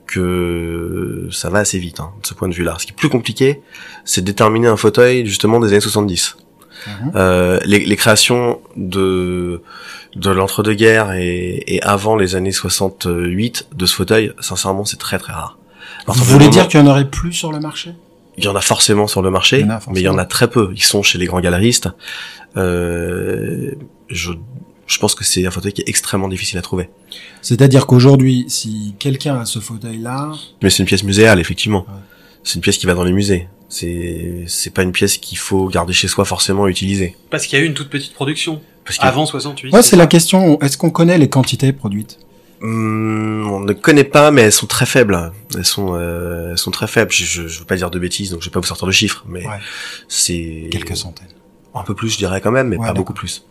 que ça va assez vite, hein, de ce point de vue-là. Ce qui est plus compliqué, c'est de déterminer un fauteuil justement des années 70. Mhm. Euh, les, les créations de de l'entre-deux-guerres et, et avant les années 68 de ce fauteuil, sincèrement, c'est très très rare. Vous voulez dire qu'il y en aurait plus sur le marché? Il y en a forcément sur le marché, Il mais il y en a très peu. Ils sont chez les grands galeristes. Euh, je, je pense que c'est un fauteuil qui est extrêmement difficile à trouver. C'est-à-dire qu'aujourd'hui, si quelqu'un a ce fauteuil-là, Mais c'est une pièce muséale, effectivement. Ouais. C'est une pièce qui va dans les musées. C'est c'est pas une pièce qu'il faut garder chez soi forcément utiliser. Parce qu'il y a eu une toute petite production Parce avant 68. ouais, c'est la question. Est-ce qu'on connaît les quantités produites? Hum, on ne connaît pas, mais elles sont très faibles. Elles sont euh, elles sont très faibles. Je, je, je veux pas dire de bêtises, donc je vais pas vous sortir de chiffres, mais Ouais. c'est Quelques centaines. un peu plus, je dirais quand même, mais Ouais, pas beaucoup plus.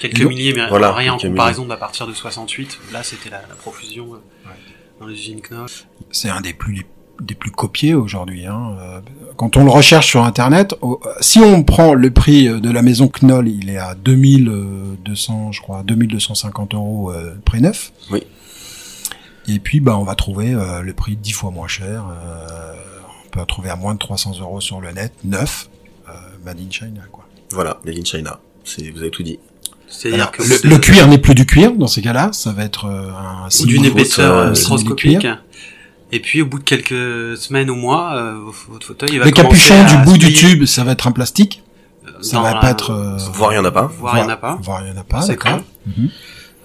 Quelques milliers, mais voilà, rien en comparaison d'à partir de 68. Là, c'était la, la profusion euh, Ouais. dans les usines Knoll. C'est un des plus des plus copiés aujourd'hui. Hein. Euh, Quand on le recherche sur Internet, au- si on prend le prix euh, de la maison Knoll, il est à 2200, je crois, 2250 euros euh, prix neuf. Oui. Et puis, bah, on va trouver euh, le prix dix fois moins cher. Euh, on peut trouver à moins de 300 euros sur le net, neuf, euh, made in China, quoi. Voilà, Made in China. C'est, vous avez tout dit. C'est-à-dire Alors, que le, le cuir n'est plus du cuir dans ces cas-là, ça va être euh, un ou d'une épaisseur euh, euh, microscopique. Et puis au bout de quelques semaines ou mois, euh, votre fauteuil il va Le capuchon du bout du tube, ça va être un plastique. Ça dans va la- pas être. euh, Voire il y en a pas. Voire il y en a pas. Voire il y en a pas, C'est d'accord. con.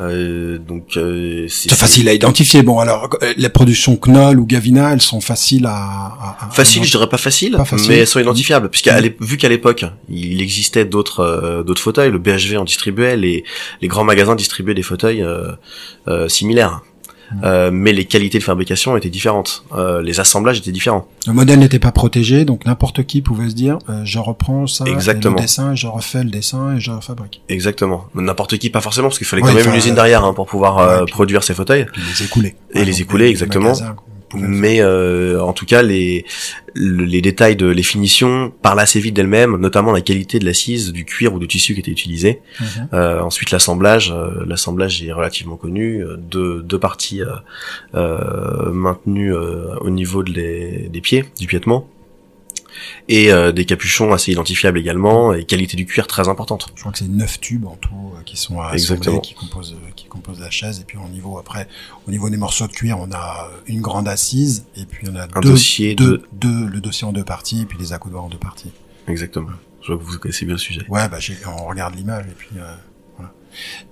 Euh, donc euh, c'est facile à identifier. Bon, alors, euh, les productions Knoll ou Gavina, elles sont faciles à... à- à- Facile, à- je dirais pas facile, Pas facile. mais elles sont identifiables, puisqu'à Mm. vu qu'à l'époque il existait d'autres euh, d'autres fauteuils, le BHV en distribuait, les les grands magasins distribuaient des fauteuils similaires. Euh, mais les qualités de fabrication étaient différentes, Euh, les assemblages étaient différents. Le modèle n'était pas protégé, donc n'importe qui pouvait se dire, euh, je reprends ça, et Exactement. le dessin, je refais le dessin et je refabrique. Exactement. N'importe qui, pas forcément, parce qu'il fallait Ouais, quand même une usine euh, derrière hein, pour pouvoir euh, ouais, puis- produire ces fauteuils. Puis les écouler. Et les écouler, exactement. Mais euh, en tout cas, les le- les détails de les finitions parlent assez vite d'elles-mêmes, notamment la qualité de l'assise, du cuir ou du tissu qui était utilisé. Mhm. Euh, ensuite, l'assemblage, euh, l'assemblage est relativement connu. Deux, deux parties maintenues au niveau de les, des pieds, du piétement, et euh, des capuchons assez identifiables également, et qualité du cuir très importante. Je crois que c'est neuf tubes en tout euh, qui sont assemblés, qui composent euh, qui composent la chaise. Et puis au niveau après, au niveau des morceaux de cuir, on a une grande assise et puis on a Un deux, dossier deux, de- deux- le dossier en deux parties et puis les accoudoirs en deux parties. Exactement. Je vois que vous connaissez bien le sujet. Ouais, bah j'ai- on regarde l'image et puis euh, voilà.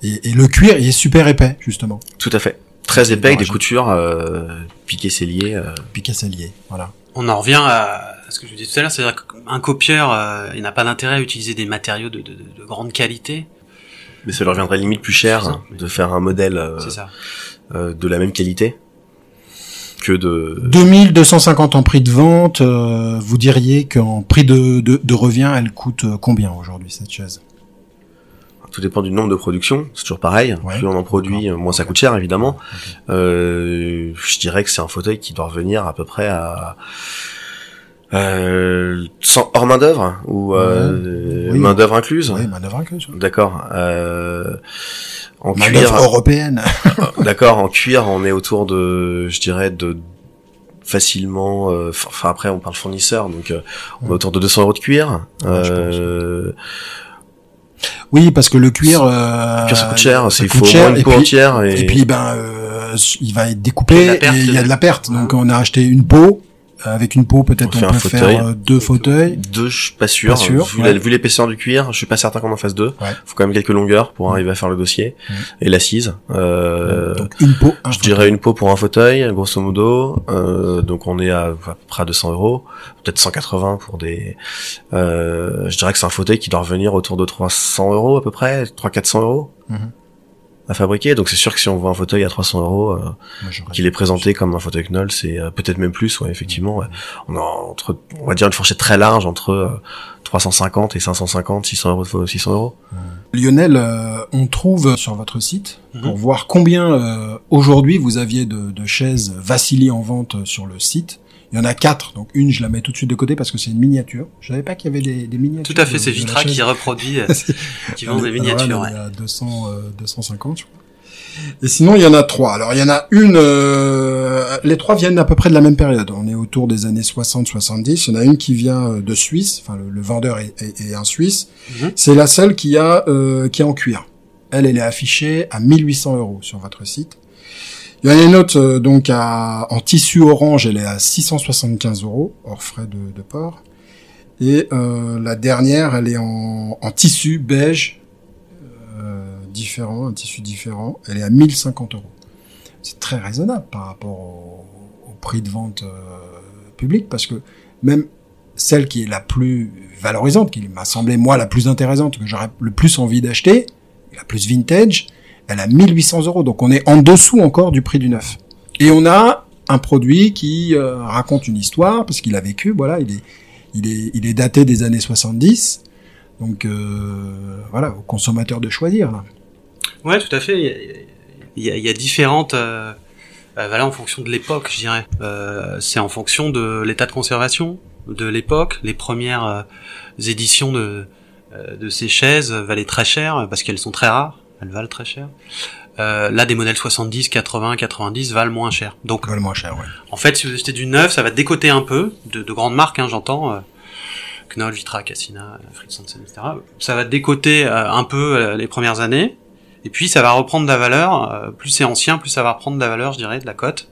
Et, et le cuir, il est super épais justement. Tout à fait. Très épais, avec des coutures euh, piquées scellées. euh, Piqué c'est lié. Voilà. On en revient à ce que je vous disais tout à l'heure, c'est-à-dire qu'un copieur, euh, il n'a pas d'intérêt à utiliser des matériaux de, de, de grande qualité. mais ça leur viendrait limite plus cher C'est ça, mais- de faire un modèle euh, ça. euh, de la même qualité que de 2250 en prix de vente, euh, vous diriez qu'en prix de, de, de revient, elle coûte euh, combien aujourd'hui cette chaise? Tout dépend du nombre de productions c'est toujours pareil Ouais. plus on en produit moins ça coûte cher évidemment euh, je dirais que c'est un fauteuil qui doit revenir à peu près à euh, sans, hors main d'œuvre ou euh, Oui. main d'œuvre incluse Oui, manœuvre incluse. d'accord euh, en Main cuir d'œuvre européenne. D'accord, en cuir, on est autour de, je dirais, de facilement. euh, Enfin, après, on parle fournisseur, donc euh, on est autour de 200 euros de cuir. Ouais, je Euh, Oui, parce que le cuir, euh, le cuir, ça coûte cher. C'est faut au cher, une peau entière et, Et puis, ben, euh, il va être découpé et il y a de la perte. Donc, on a acheté une peau. Avec une peau, peut-être On peut fauteuil. faire euh, deux fauteuils. deux, je suis pas sûr. Pas sûr, vu ouais. l'épaisseur du cuir, je suis pas certain qu'on en fasse deux. Ouais. Faut quand même quelques longueurs pour Mm. arriver à faire le dossier Mm. et l'assise. Euh, Donc, une peau, un je fauteuil. dirais une peau pour un fauteuil, grosso modo. Euh, donc on est à, à peu près à 200 euros, peut-être 180 pour des. Euh, je dirais que c'est un fauteuil qui doit revenir autour de 300 euros à peu près, 300-400 euros Mhm. À fabriquer. Donc c'est sûr que si on voit un fauteuil à 300 euros, euh, qu'il est présenté comme un fauteuil Knoll, c'est euh, peut-être même plus, ouais, effectivement. ouais. On a entre, on va dire une fourchette très large entre euh, 350 et 550, 600 euros, de- 600 euros. Lionel, euh, on trouve sur votre site Mhm. pour voir combien euh, aujourd'hui vous aviez de, de chaises Vassili en vente euh, sur le site. Il y en a quatre, donc une je la mets tout de suite de côté parce que c'est une miniature. Je savais pas qu'il y avait des, des miniatures. Tout à fait, c'est Vitra qui reproduit, euh, qui vend des miniatures. elle ouais. est à 200, euh, 250, je crois. Et sinon, il y en a trois. Alors, il y en a une... euh, les trois viennent à peu près de la même période. On est autour des années 60-70. Il y en a une qui vient euh, de Suisse. Enfin, le, le vendeur est, est- est un Suisse. Mhm. C'est la seule qui a euh, qui est en cuir. Elle, elle est affichée à 1800 euros sur votre site. Il y a une autre euh, donc en tissu orange, elle est à 675 euros hors frais de, port. Et euh, la dernière, elle est en, tissu beige euh, différent, un tissu différent. Elle est à 1050 euros. C'est très raisonnable par rapport au, prix de vente public parce que même celle qui est la plus valorisante, qui m'a semblé moi la plus intéressante, que j'aurais le plus envie d'acheter, la plus vintage, elle a 1800 euros. Donc on est en dessous encore du prix du neuf. Et on a un produit qui euh, raconte une histoire parce qu'il a vécu. Voilà, il est, il est, il est daté des années 70. Donc euh, voilà, au consommateur de choisir. Là. Ouais, tout à fait. Il y a, il y a- différentes euh, euh, voilà, en fonction de l'époque, je dirais. Euh, c'est en fonction de l'état de conservation de l'époque. Les premières éditions de, de ces chaises valaient très cher parce qu'elles sont très rares. Elles valent très cher. Euh, là, des modèles 70, 80, 90 valent moins cher. Donc, Valent moins cher, ouais. en fait, si vous achetez du neuf, ça va décoter un peu de, de grandes marques, hein, j'entends. Euh, Knoll, Vitra, Cassina, Fritz Hansen, etc. Ça va décoter euh, un peu euh, les premières années, et puis ça va reprendre de la valeur. euh, plus c'est ancien, plus ça va reprendre de la valeur, je dirais, de la cote.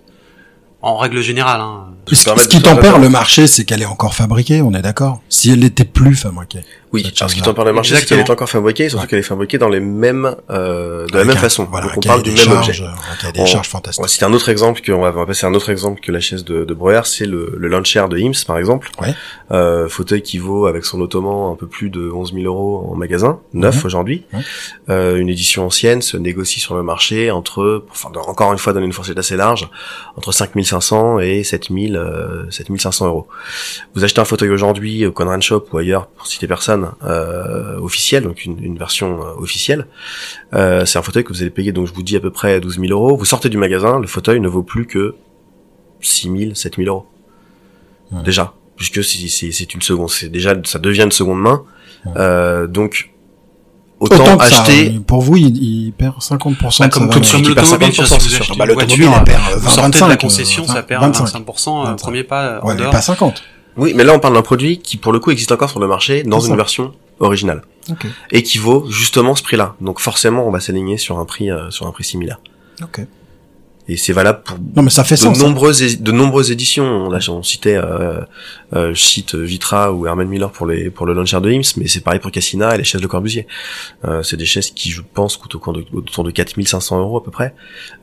En règle générale. Hein. Ce, ce qui tempère le marché, c'est qu'elle est encore fabriquée, on est d'accord? Si elle n'était plus fabriquée. Oui, chose-là. t'en parle le marché, c'est qu'elle est encore fabriquée, et surtout Ouais. qu'elle est fabriquée dans les mêmes, euh, de la Avec même un- façon. Voilà, Donc on parle du même charges, objet. ait des On- charges On fantastiques. va citer un autre exemple que, on va, on va passer à un autre exemple que la chaise de, de Breuer, c'est le, le launcher de IMS, par exemple. Ouais. Euh, fauteuil qui vaut, avec son ottoman, un peu plus de 11 000 euros en magasin, neuf Mhm. aujourd'hui. Ouais. Euh, une édition ancienne se négocie sur le marché entre, enfin, encore une fois, donner une fourchette assez large, entre 5500 et 7000, euh, 7500 euros. Vous achetez un fauteuil aujourd'hui au Conran Shop ou ailleurs, pour citer personne, euh, officiel, donc une, une version euh, officielle. Euh, c'est un fauteuil que vous allez payer, donc je vous dis à peu près 12 000 euros. Vous sortez du magasin, le fauteuil ne vaut plus que 6 000, 7 000 euros. Ouais. Déjà, puisque c'est une seconde, c'est déjà ça devient une seconde main. Ouais. Euh, donc autant, Autant que ça, acheter. euh, pour vous, il, il perd 50% Bah, de sa comme, valeur. tout comme l'automobile, 50%, si vous c'est sûr. achetez Bah, une voiture, elle perd vous 20, sortez de 25, la concession, euh, ça perd 25. 25%, euh, 25. premier pas euh, en Ouais, mais dehors. pas 50. Oui, mais là on parle d'un produit qui pour le coup existe encore sur le marché dans une version originale Ok. et qui vaut justement ce prix-là. Donc forcément, on va s'aligner sur un prix euh, sur un prix similaire. Ok. Et c'est valable pour Non, mais ça fait de sens. hein. nombreuses de nombreuses éditions. Là, on citait euh, euh, je cite Vitra ou Herman Miller pour les pour le launcher de IMS, mais c'est pareil pour Cassina et les chaises de Corbusier. Euh, c'est des chaises qui, je pense, coûtent au- autour de 4500 euros à peu près.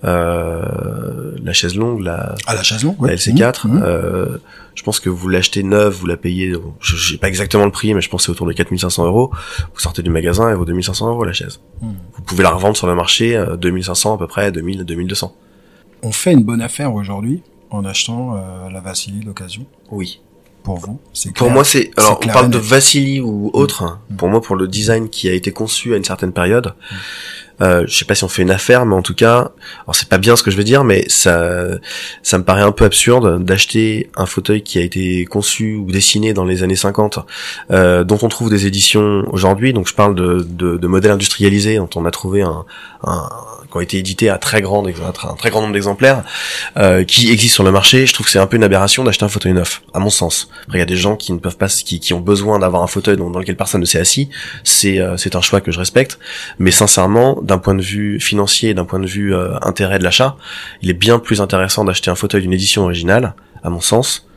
Euh, la chaise longue, la, À la chaise longue, ouais. la LC4, Mmh, mmh. euh, je pense que vous l'achetez neuve, vous la payez, je j'ai pas exactement le prix, mais je pense que c'est autour de 4500 euros. Vous sortez du magasin, elle vaut 2500 euros la chaise. Mmh. Vous pouvez la revendre sur le marché euh, 2500 à peu près, 2000, 2200. On fait une bonne affaire aujourd'hui en achetant euh, la Vassili d'occasion. Oui. Pour vous, c'est Pour moi, c'est alors on parle de. Vassili ou autre. Mm. Pour moi, pour le design qui a été conçu à une certaine période, Mm. euh, je sais pas si on fait une affaire, mais en tout cas, alors c'est pas bien ce que je vais dire, mais ça, ça me paraît un peu absurde d'acheter un fauteuil qui a été conçu ou dessiné dans les années 50, euh, dont on trouve des éditions aujourd'hui. Donc je parle de, de, de modèles industrialisés dont on a trouvé un, un qui ont été édités à très grande, ex- un très grand nombre d'exemplaires, euh, qui existent sur le marché. Je trouve que c'est un peu une aberration d'acheter un fauteuil neuf, à mon sens. Après, il y a des gens qui ne peuvent pas, qui, qui ont besoin d'avoir un fauteuil dans, lequel personne ne s'est assis. C'est, euh, c'est un choix que je respecte. Mais sincèrement, d'un point de vue financier, d'un point de vue euh, intérêt de l'achat, il est bien plus intéressant d'acheter un fauteuil d'une édition originale, à mon sens,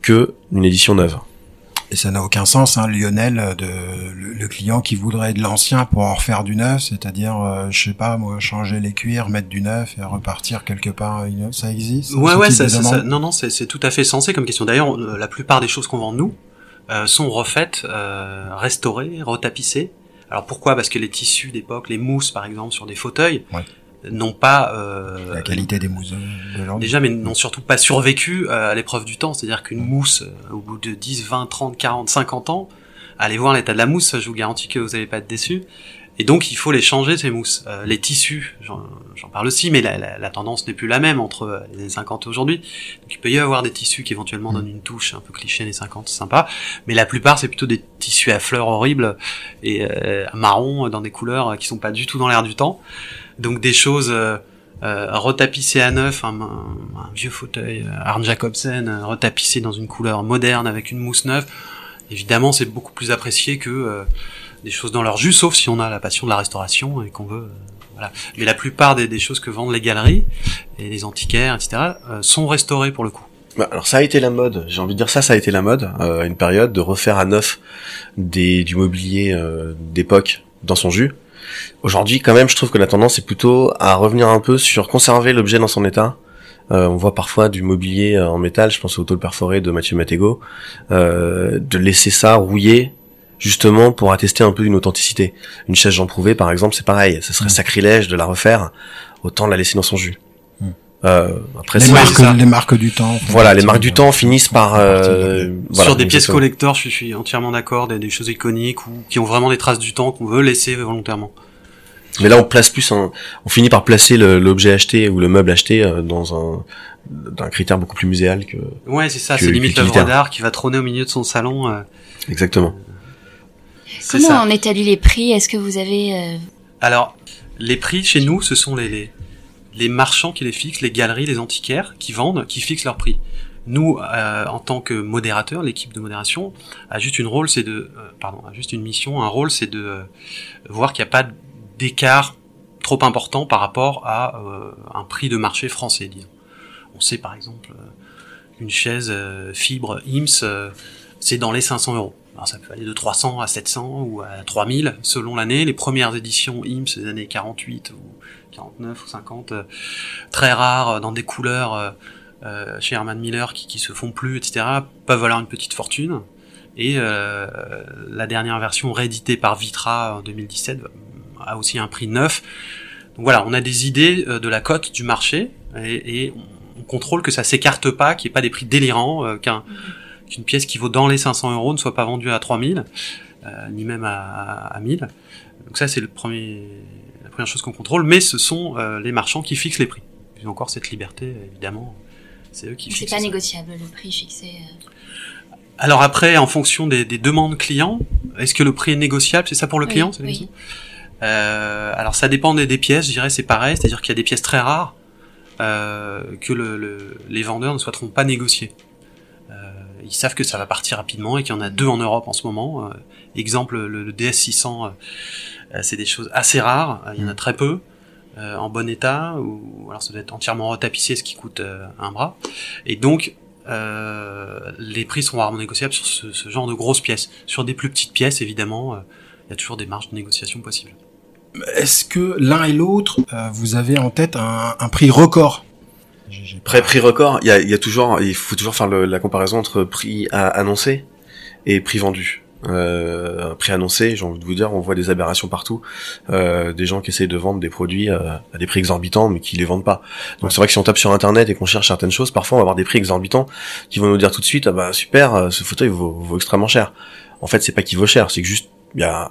que d'une édition neuve. Et ça n'a aucun sens, hein, Lionel, euh, de le, le client qui voudrait de l'ancien pour en refaire du neuf, c'est-à-dire, euh, je sais pas, moi, changer les cuirs, mettre du neuf et repartir quelque part. une- Ça existe Ouais, ouais, ça, ça- ça- non, non, c'est tout à fait sensé comme question. D'ailleurs, euh, la plupart des choses qu'on vend nous euh, sont refaites, euh, restaurées, retapissées. Alors pourquoi? Parce que les tissus d'époque, les mousses par exemple sur des fauteuils, Ouais. N'ont pas euh, La qualité des mousses de déjà, mais n'ont surtout pas survécu euh, à l'épreuve du temps. C'est-à-dire qu'une mousse, euh, au bout de 10, 20, 30, 40, 50 ans, allez voir l'état de la mousse, je vous garantis que vous n'allez pas être déçus. Et donc, il faut les changer, ces mousses. Euh, les tissus, j'en parle aussi, mais la, la- la tendance n'est plus la même entre euh, les années 50 et aujourd'hui. Donc, il peut y avoir des tissus qui éventuellement donnent une touche un peu cliché années 50, c'est sympa. Mais la plupart, c'est plutôt des tissus à fleurs horribles et euh, marron dans des couleurs qui sont pas du tout dans l'air du temps. Donc, des choses... euh, euh, retapissé à neuf, un, vieux fauteuil euh, Arne Jacobsen, euh, retapissé dans une couleur moderne avec une mousse neuve, évidemment c'est beaucoup plus apprécié que des choses dans leur jus, sauf si on a la passion de la restauration et qu'on veut... voilà. Mais la plupart des, choses que vendent les galeries et les antiquaires, etc., sont restaurées pour le coup. Bah, alors ça a été la mode, j'ai envie de dire ça, ça a été la mode à une période de refaire à neuf des, du mobilier d'époque dans son jus. Aujourd'hui, quand même, je trouve que la tendance est plutôt à revenir un peu sur conserver l'objet dans son état. Euh, on voit parfois du mobilier euh, en métal, je pense au tôle perforé de Mathieu Mattego, euh, de laisser ça rouiller justement pour attester un peu d'une authenticité. Une chaise Jean Prouvé, par exemple, c'est pareil, ce serait sacrilège de la refaire, autant la laisser dans son jus. Euh, après, les, c'est- marques, ça. les marques du temps. voilà, les marques du temps finissent par euh, voilà, Sur des pièces collector, je suis, je suis entièrement d'accord, des, des choses iconiques ou qui ont vraiment des traces du temps qu'on veut laisser volontairement. Mais là, on place plus un, on finit par placer le- l'objet acheté ou le meuble acheté euh, dans un d'un critère beaucoup plus muséal que Ouais, c'est ça, Que- c'est limite l'œuvre d'art qui va trôner au milieu de son salon. euh, exactement. Comment ça. on établit les prix? Est-ce que vous avez... euh, Alors, Les prix chez nous, ce sont les, les, les marchands qui les fixent, les galeries, les antiquaires qui vendent, qui fixent leurs prix. Nous, euh, en tant que modérateur, l'équipe de modération a juste une rôle, c'est de, euh, pardon, a juste une mission, un rôle, c'est de euh, voir qu'il n'y a pas d'écart trop important par rapport à euh, un prix de marché français. Disons. On sait par exemple euh, une chaise euh, fibre IMS, c'est dans les 500 euros. Alors ça peut aller de 300 à 700 ou à 3000 selon l'année. Les premières éditions IMS des années 48 ou 49 ou 50, euh, très rares, euh, dans des couleurs euh, chez Herman Miller qui, qui se font plus, etc., peuvent valoir une petite fortune. Et la dernière version rééditée par Vitra en 2017 a aussi un prix neuf. Donc voilà, on a des idées de la cote du marché et, on, on contrôle que ça s'écarte pas, qu'il n'y ait pas des prix délirants, qu'un qu'une pièce qui vaut dans les 500 euros ne soit pas vendue à 3000, euh, ni même à, à, à 1000. Donc ça, c'est le premier, première chose qu'on contrôle, mais ce sont euh, les marchands qui fixent les prix. Ils ont encore cette liberté, évidemment. C'est eux qui C'est fixent. pas ça. négociable le prix fixé. euh. Alors après, en fonction des, des demandes clients, est-ce que le prix est négociable? C'est ça pour le Oui, client c'est oui. Euh, Alors ça dépend des, des pièces, je dirais c'est pareil, c'est-à-dire qu'il y a des pièces très rares euh, que le, le- les vendeurs ne souhaiteront pas négocier. Euh, ils savent que ça va partir rapidement et qu'il y en a deux en Europe en ce moment. Euh, exemple, le, le DS600, euh, euh, c'est des choses assez rares, euh, il y en a très peu. euh, en bon état, ou alors ça doit être entièrement retapissé, ce qui coûte euh, un bras. Et donc, euh, les prix sont rarement négociables sur ce, ce genre de grosses pièces. Sur des plus petites pièces, évidemment, euh, il y a toujours des marges de négociation possibles. Est-ce que l'un et l'autre, euh, vous avez en tête un, un prix record? J'ai- j'ai pas- Après prix record, il y a, il y a toujours, il faut toujours faire le- la comparaison entre prix à annoncé et prix vendu. Euh, un prix annoncé, j'ai envie de vous dire, on voit des aberrations partout, euh, des gens qui essayent de vendre des produits euh, à des prix exorbitants, mais qui les vendent pas. Donc c'est vrai que si on tape sur internet et qu'on cherche certaines choses, parfois on va avoir des prix exorbitants qui vont nous dire tout de suite, ah bah super, euh, ce fauteuil vaut, vaut extrêmement cher. En fait, c'est pas qu'il vaut cher, c'est que juste il y a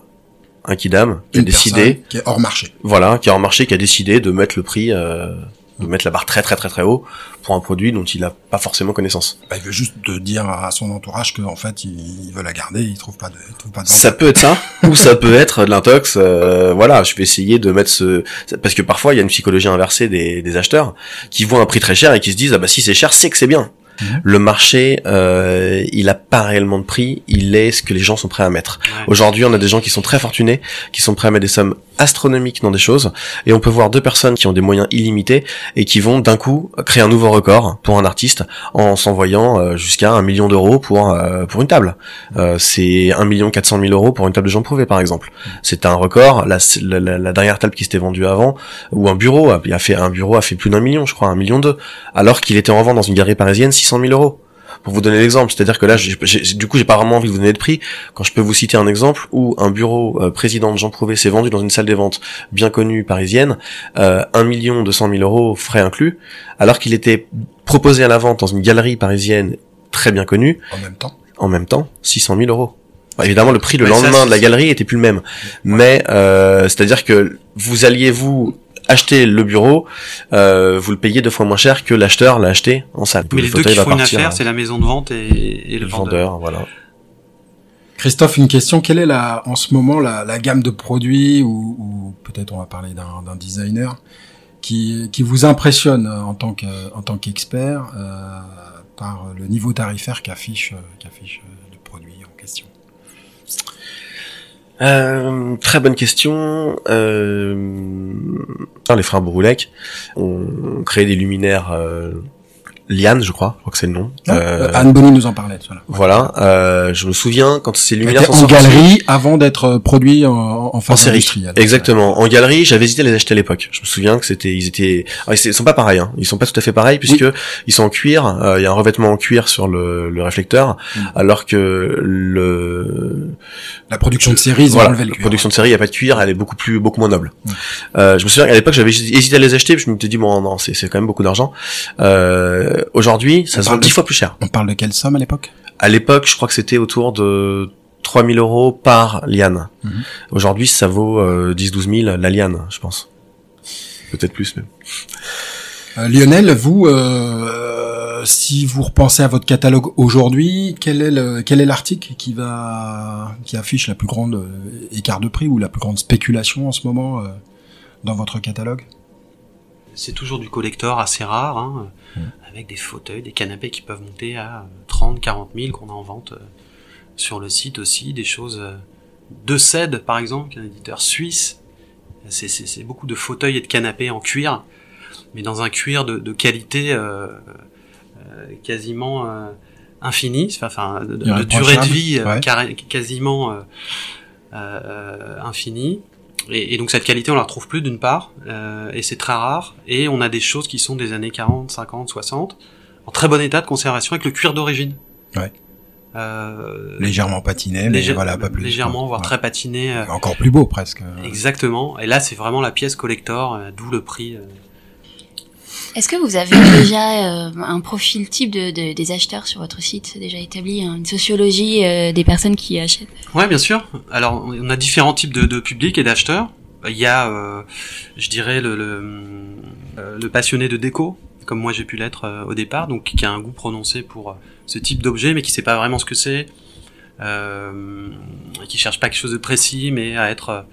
un kidam qui a décidé qui est hors marché. voilà, qui est en marché, qui a décidé de mettre le prix, euh, de mettre la barre très très très très haut pour un produit dont il a pas forcément connaissance. Bah, il veut juste de dire à son entourage que en fait il, il veut la garder, il trouve pas de, il trouve pas de Ça peut être ça, ou ça peut être de l'intox. euh, voilà, je vais essayer de mettre ce, parce que parfois il y a une psychologie inversée des, des acheteurs qui voient un prix très cher et qui se disent ah bah si c'est cher, c'est que c'est bien. Mhm. Le marché, euh, il a pas réellement de prix, il est ce que les gens sont prêts à mettre. Ouais. Aujourd'hui, on a des gens qui sont très fortunés, qui sont prêts à mettre des sommes astronomiques dans des choses, et on peut voir deux personnes qui ont des moyens illimités et qui vont d'un coup créer un nouveau record pour un artiste en s'envoyant euh, jusqu'à un million d'euros pour euh, pour une table. Euh, c'est un million quatre cent mille euros pour une table de Jean Prouvé, par exemple. C'est un record. La, la, la- la dernière table qui s'était vendue avant, ou un bureau, a, a fait un bureau a fait plus d'un million, je crois, un million deux, alors qu'il était en vente dans une galerie parisienne 600 000 euros pour vous donner l'exemple, c'est-à-dire que là, j'ai- j'ai- du coup, j'ai pas vraiment envie de vous donner de prix. Quand je peux vous citer un exemple où un bureau euh, président de Jean Prouvé s'est vendu dans une salle des ventes bien connue parisienne, euh, 1 million 200 000 euros frais inclus, alors qu'il était proposé à la vente dans une galerie parisienne très bien connue, en même temps. en même temps 600 000 euros. Bah, évidemment, le prix le Ouais, ça, lendemain de la galerie était plus le même, mais euh, c'est-à-dire que vous alliez vous acheter le bureau, euh, vous le payez deux fois moins cher que l'acheteur l'a acheté en salle. Mais Le les deux qui font une partir, affaire, euh, c'est la maison de vente et, et le le vendeur. vendeur, voilà. Christophe, une question. Quelle est la, en ce moment la, la gamme de produits ou, ou peut-être on va parler d'un d'un designer qui, qui vous impressionne euh, en tant que en tant qu'expert euh, par le niveau tarifaire qu'affiche euh, qu'affiche Euh, très bonne question. Euh, les frères Bouroulec ont créé des luminaires euh, Liane, je crois, je crois que c'est le nom. Ah, Euh, Anne Bonny nous en parlait. Voilà. Voilà, euh, je me souviens quand ces était sont en galerie avant d'être euh, produit en, en en phase série. industrielle. Exactement. En galerie, j'avais hésité à les acheter à l'époque. Je me souviens que c'était, ils étaient, alors, ils sont pas pareils. Hein. Ils sont pas tout à fait pareils puisque ils sont en cuir. euh, Il y a un revêtement en cuir sur le, le réflecteur, Mm. alors que le La production de série, ils ont voilà, enlevé le la cuir. production de série, il y a pas de cuir, elle est beaucoup plus beaucoup moins noble. Mm. Euh, je me souviens qu'à l'époque, j'avais hésité à les acheter, puis je me suis dit bon non, c'est c'est quand même beaucoup d'argent. Euh, Aujourd'hui, ça On se vend parle de- dix fois plus cher. On parle de quelle somme à l'époque? À l'époque, je crois que c'était autour de 3000 euros par liane. Mhm. Aujourd'hui, ça vaut euh, 10-12 000 la liane, je pense. Peut-être plus, même. Euh, Lionel, vous, euh, si vous repensez à votre catalogue aujourd'hui, quel est le, quel est l'article qui va, qui affiche la plus grande euh, écart de prix ou la plus grande spéculation en ce moment euh, dans votre catalogue? C'est toujours du collector assez rare, hein, Mm. avec des fauteuils, des canapés qui peuvent monter à 30, 40 000 qu'on a en vente euh, sur le site aussi, des choses euh, de CED par exemple, qui est un éditeur suisse. C'est, c'est, c'est beaucoup de fauteuils et de canapés en cuir, mais dans un cuir de, de qualité euh, euh, quasiment euh, infinie, enfin, de, de durée de vie euh, ouais. quasiment euh, euh, infinie. Et, et donc cette qualité, on la retrouve plus d'une part, euh, et c'est très rare. Et on a des choses qui sont des années 40, 50, 60, en très bon état de conservation avec le cuir d'origine. Ouais. Euh, Légèrement patiné, mais légère- voilà, pas plus. légèrement, voire Ouais. très patiné. euh, Encore plus beau presque. Exactement. Et là, c'est vraiment la pièce collector, euh, d'où le prix. Est-ce que vous avez déjà euh, un profil type de, de- des acheteurs sur votre site? Déjà établi hein, une sociologie euh, des personnes qui achètent? Ouais, bien sûr. Alors, on a différents types de, de publics et d'acheteurs. Il y a, euh, je dirais, le, passionné de déco, comme moi j'ai pu l'être au départ, donc qui a un goût prononcé pour ce type d'objet, mais qui sait pas vraiment ce que c'est, qui cherche pas quelque chose de précis, mais à être,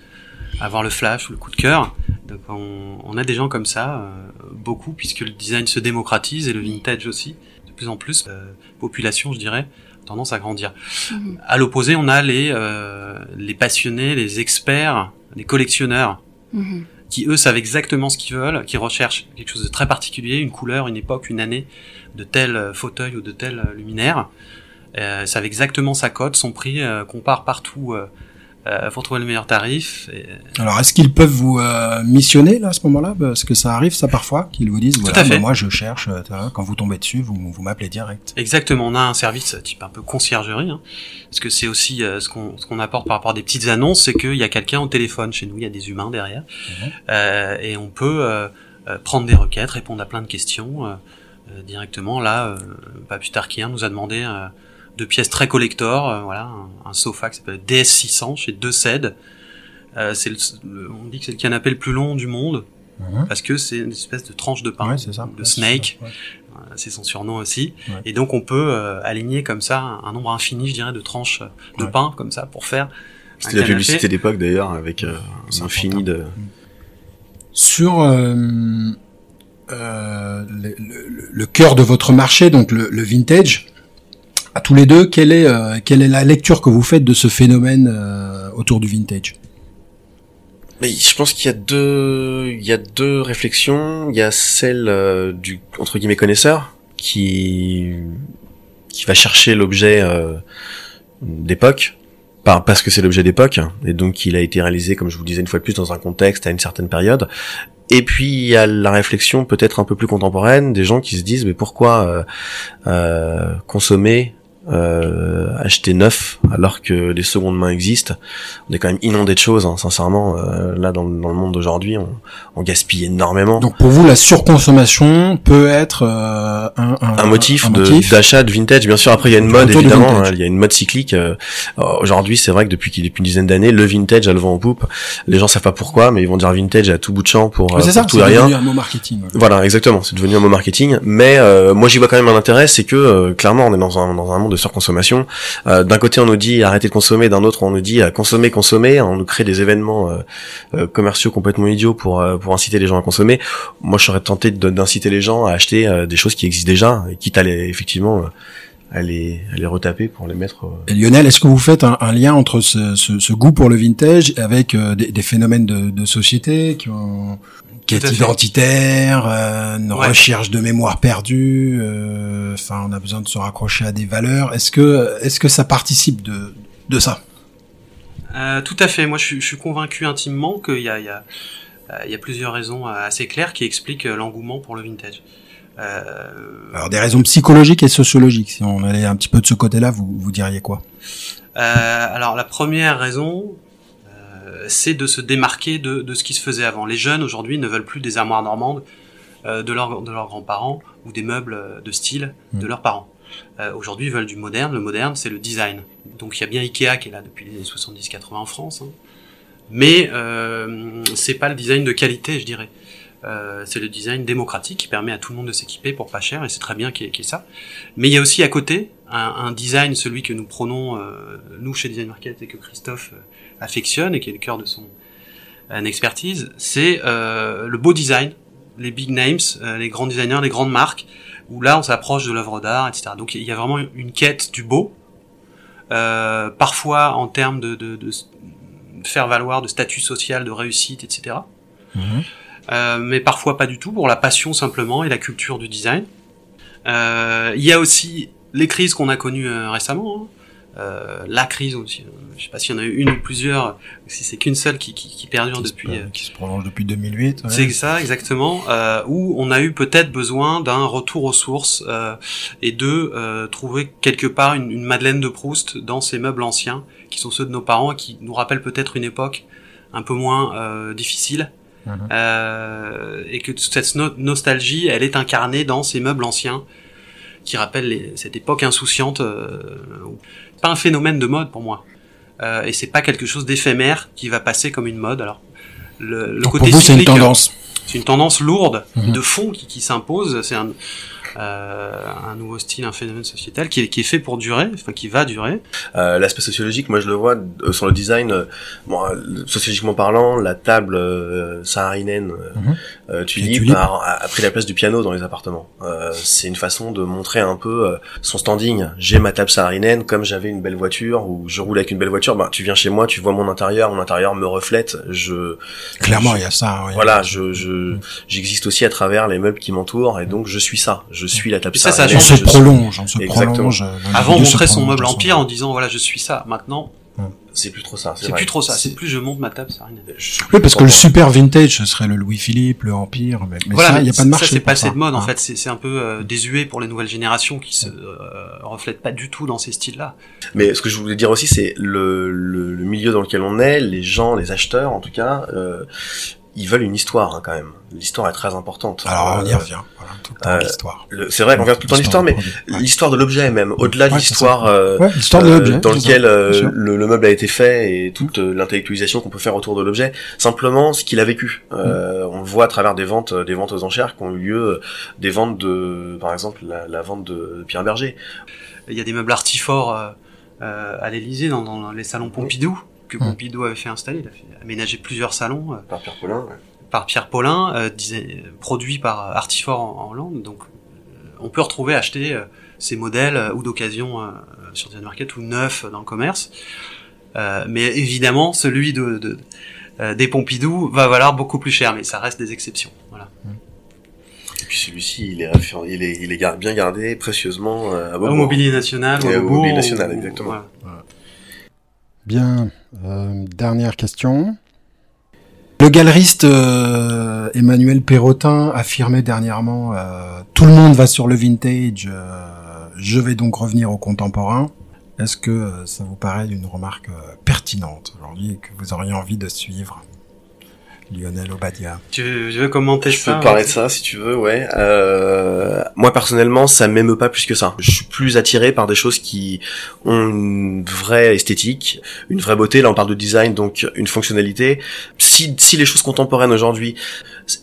avoir le flash ou le coup de cœur. Donc, on, on a des gens comme ça, euh, beaucoup, puisque le design se démocratise et le vintage aussi, de plus en plus. Euh, population, je dirais, tendance à grandir. Mhm. À l'opposé, on a les euh, les passionnés, les experts, les collectionneurs Mhm. qui eux savent exactement ce qu'ils veulent, qui recherchent quelque chose de très particulier, une couleur, une époque, une année de tel euh, fauteuil ou de tel euh, luminaire. Euh, savent exactement sa cote, son prix, euh, compare partout euh, euh, pour trouver le meilleur tarif. Et, Alors, est-ce qu'ils peuvent vous euh, missionner là à ce moment-là? Parce que ça arrive ça parfois, qu'ils vous disent, voilà, bah, moi je cherche, euh, quand vous tombez dessus, vous, vous m'appelez direct. Exactement, on a un service type un peu conciergerie, hein, parce que c'est aussi euh, ce qu'on ce qu'on apporte par rapport à des petites annonces, c'est qu'il y a quelqu'un au téléphone chez nous, il y a des humains derrière. Euh, et on peut euh, euh, prendre des requêtes, répondre à plein de questions euh, euh, directement. Là, euh, pas plus tard qu'hier, nous a demandé deux pièces très collector, euh, voilà, un, un sofa qui s'appelle DS600 chez Deux Cèdes. Euh, c'est le, le- on dit que c'est le canapé le plus long du monde Mhm. parce que c'est une espèce de tranche de pain, Ouais, c'est ça. de Ouais, c'est snake. ça, ouais. C'est son surnom aussi. Ouais. Et donc on peut euh, aligner comme ça un, un nombre infini, je dirais, de tranches de Ouais. pain comme ça pour faire. un C'était la canapé. publicité d'époque d'ailleurs, avec euh, C'est un infini de... Sur euh, euh, le, le- le cœur de votre marché, donc le, le vintage, à tous les deux, quelle est, euh, quelle est la lecture que vous faites de ce phénomène euh, autour du vintage? Mais je pense qu'il y a deux, y a deux réflexions. Il y a celle euh, du entre guillemets connaisseur qui qui va chercher l'objet d'époque par parce que c'est l'objet d'époque et donc il a été réalisé comme je vous le disais une fois de plus dans un contexte à une certaine période. Et puis il y a la réflexion peut-être un peu plus contemporaine des gens qui se disent mais pourquoi consommer euh, acheter neuf alors que les secondes mains existent on est quand même inondé de choses hein, sincèrement euh, là dans, le- dans le monde d'aujourd'hui on, on gaspille énormément Donc pour vous, la surconsommation peut être euh, un, un, un motif de d'achat de vintage bien sûr après il y a une mode évidemment hein, il y a une mode cyclique euh, aujourd'hui c'est vrai que depuis qu'il depuis une dizaine d'années le vintage a le vent en poupe les gens savent pas pourquoi mais ils vont dire vintage à tout bout de champ pour, euh, ça, pour tout et rien devenu un mot marketing. voilà. Voilà, exactement. C'est devenu un mot marketing. Mais euh, moi, j'y vois quand même un intérêt, c'est que euh, clairement, on est dans un dans un monde de surconsommation. Euh, d'un côté, on nous dit arrêtez de consommer, d'un autre, on nous dit euh, consommer, consommer. On nous crée des événements euh, commerciaux complètement idiots pour pour inciter les gens à consommer. Moi, je serais tenté d'inciter les gens à acheter des choses qui existent déjà, quitte à les effectivement à les retaper pour les mettre. Et Lionel, est-ce que vous faites un, lien entre ce, goût pour le vintage avec des, des phénomènes de, de société qui ont fait. identitaire, euh, une Ouais. recherche de mémoire perdue. euh, Enfin, on a besoin de se raccrocher à des valeurs. Est-ce que est-ce que ça participe de de ça? Euh, tout à fait. Moi, je suis, je suis convaincu intimement qu'il y a, il y, a, euh, il y a plusieurs raisons assez claires qui expliquent l'engouement pour le vintage. Euh, Alors des raisons psychologiques et sociologiques. Si on allait un petit peu de ce côté-là, vous vous diriez quoi? Euh, alors la première raison, c'est de se démarquer de, de ce qui se faisait avant. Les jeunes aujourd'hui ne veulent plus des armoires normandes euh, de, leur, de leurs grands-parents ou des meubles euh, de style de Mm. leurs parents. Euh, aujourd'hui, ils veulent du moderne. Le moderne, c'est le design. Donc il y a bien Ikea qui est là depuis les années 70-80 en France, hein. mais euh, c'est pas le design de qualité, je dirais. Euh, c'est le design démocratique qui permet à tout le monde de s'équiper pour pas cher, et c'est très bien qu'il y, ait- qu'il y ait ça. Mais il y a aussi à côté un, un design, celui que nous prenons, euh, nous chez Design Market, et que Christophe euh, affectionne, et qui est le cœur de son, une expertise, c'est euh, le beau design, les big names, euh, les grands designers, les grandes marques, où là on s'approche de l'œuvre d'art, etc. Donc il y a vraiment une quête du beau, euh, parfois en termes de, de, de, faire valoir de statut social, de réussite, etc. Mhm. Euh, mais parfois pas du tout, pour la passion simplement et la culture du design. Euh, il y a aussi les crises qu'on a connues euh, récemment. hein. Euh, la crise aussi. euh, Je sais pas s'il y en a eu une ou plusieurs, si c'est qu'une seule qui, qui, qui perdure qui, se, depuis. euh, qui se prolonge depuis 2008. ouais. c'est ça, exactement. Euh, où on a eu peut-être besoin d'un retour aux sources euh, et de euh, trouver quelque part une, une Madeleine de Proust dans ces meubles anciens, qui sont ceux de nos parents, et qui nous rappellent peut-être une époque un peu moins euh, difficile. Euh, et que toute cette no- nostalgie, elle est incarnée dans ces meubles anciens qui rappellent les- cette époque insouciante. Euh, pas un phénomène de mode pour moi. Euh, et c'est pas quelque chose d'éphémère qui va passer comme une mode. Alors, le, le côté pour vous, c'est une tendance. c'est une tendance lourde Mhm. de fond qui, qui s'impose. C'est un, un nouveau style, un phénomène sociétal qui est, qui est fait pour durer, enfin qui va durer. Euh, L'aspect sociologique, moi je le vois euh, sur le design. euh, bon, euh, sociologiquement parlant, la table euh, saharinienne euh, Mhm. euh, tulipe, tulipe. A, a pris la place du piano dans les appartements. Euh, c'est une façon de montrer un peu euh, son standing. J'ai ma table saharinienne, comme j'avais une belle voiture ou je roule avec une belle voiture. Bah, tu viens chez moi, tu vois mon intérieur, mon intérieur me reflète. Je Clairement, je- il y a ça. ouais. voilà, je je j'existe aussi à travers les meubles qui m'entourent et donc je suis ça. Je suis la table Et ça, On se je prolonge, on se prolonge. euh, Avant, on montrait son meuble empire en disant voilà, je suis ça. Maintenant, C'est plus trop ça. c'est plus trop ça. C'est plus je monte ma table, ça rien. Je Oui, parce que le super vintage, ce serait le Louis-Philippe, le Empire, mais, mais voilà, ça, il n'y a pas de marché. Ça, c'est passé de mode, en Hein. fait. C'est c'est un peu euh, désuet pour les nouvelles générations qui se euh, reflètent pas du tout dans ces styles-là. Mais ce que je voulais dire aussi, c'est le, le, le milieu dans lequel on est, les gens, les acheteurs en tout cas, euh, ils veulent une histoire hein, quand même. L'histoire est très importante. Alors, on y Euh, revient. Voilà, tout le temps, euh, l'histoire. le- C'est vrai qu'on revient tout le temps l'histoire, mais. Ouais. l'histoire de l'objet même, au-delà de Ouais, l'histoire euh, Ouais, l'histoire de euh, dans lequel euh, le, le meuble a été fait et toute euh, l'intellectualisation qu'on peut faire autour de l'objet, simplement ce qu'il a vécu. Euh, On le voit à travers des ventes, des ventes aux enchères qui ont eu lieu, euh, des ventes de, par exemple, la, la vente de Pierre Berger. Il y a des meubles artiforts euh, euh, à l'Élysée, dans, dans les salons Pompidou, que. Pompidou avait fait installer. Il a fait aménager plusieurs salons. euh, Par Pierre Paulin. ouais. par Pierre Paulin, euh, disait- produit par Artifort en, en Hollande. Donc, euh, on peut retrouver, acheter euh, ces modèles euh, ou d'occasion euh, sur Design Market ou neufs dans le commerce. Euh, mais évidemment, celui de, de- euh, des Pompidou va valoir beaucoup plus cher, mais ça reste des exceptions. Voilà. Et puis celui-ci, il est, réfé- il est, il est gar- bien gardé précieusement euh, à Au. Mobilier National, Et au Mobilier National, ou- exactement. voilà. Bien. Euh, dernière question. Le galeriste euh, Emmanuel Perrotin affirmait dernièrement euh, Tout le monde va sur le vintage, euh, je vais donc revenir au contemporain. Est-ce que ça vous paraît une remarque pertinente aujourd'hui et que vous auriez envie de suivre? Lionel Obadia Tu, veux- tu veux commenter Je ça peux parler de ça si tu veux, ouais. Euh, moi personnellement, ça m'émeut pas plus que ça. Je suis plus attiré par des choses qui ont une vraie esthétique, une vraie beauté. Là, on parle de design, donc une fonctionnalité. Si, si les choses contemporaines aujourd'hui,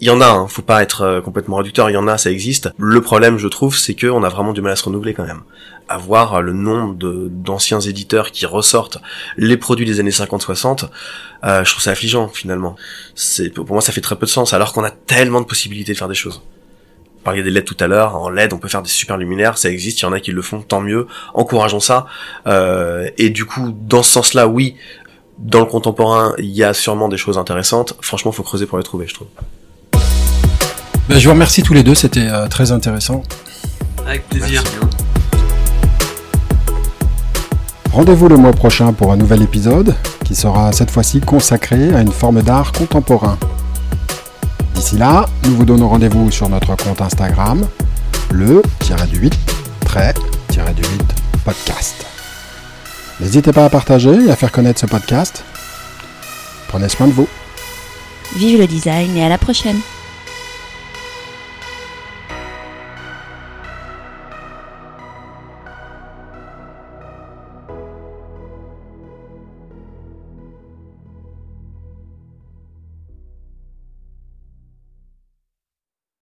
il y en a, hein, faut pas être euh, complètement réducteur, il y en a, ça existe. Le problème, je trouve, c'est que on a vraiment du mal à se renouveler quand même. Avoir euh, le nombre d'anciens éditeurs qui ressortent les produits des années 50-60, euh, je trouve ça affligeant finalement. C'est pour moi ça fait très peu de sens alors qu'on a tellement de possibilités de faire des choses. Vous parliez des LED tout à l'heure, en LED on peut faire des super luminaires, ça existe, il y en a qui le font, tant mieux, encourageons ça. Euh, et du coup dans ce sens-là, oui, dans le contemporain il y a sûrement des choses intéressantes. Franchement faut creuser pour les trouver, je trouve. Ben, Je vous remercie tous les deux, c'était euh, très intéressant. Avec plaisir. Rendez-vous le mois prochain pour un nouvel épisode qui sera cette fois-ci consacré à une forme d'art contemporain. D'ici là, nous vous donnons rendez-vous sur notre compte Instagram, le-du-8 trait-du-8 podcast. N'hésitez pas à partager et à faire connaître ce podcast. Prenez soin de vous. Vive le design et à la prochaine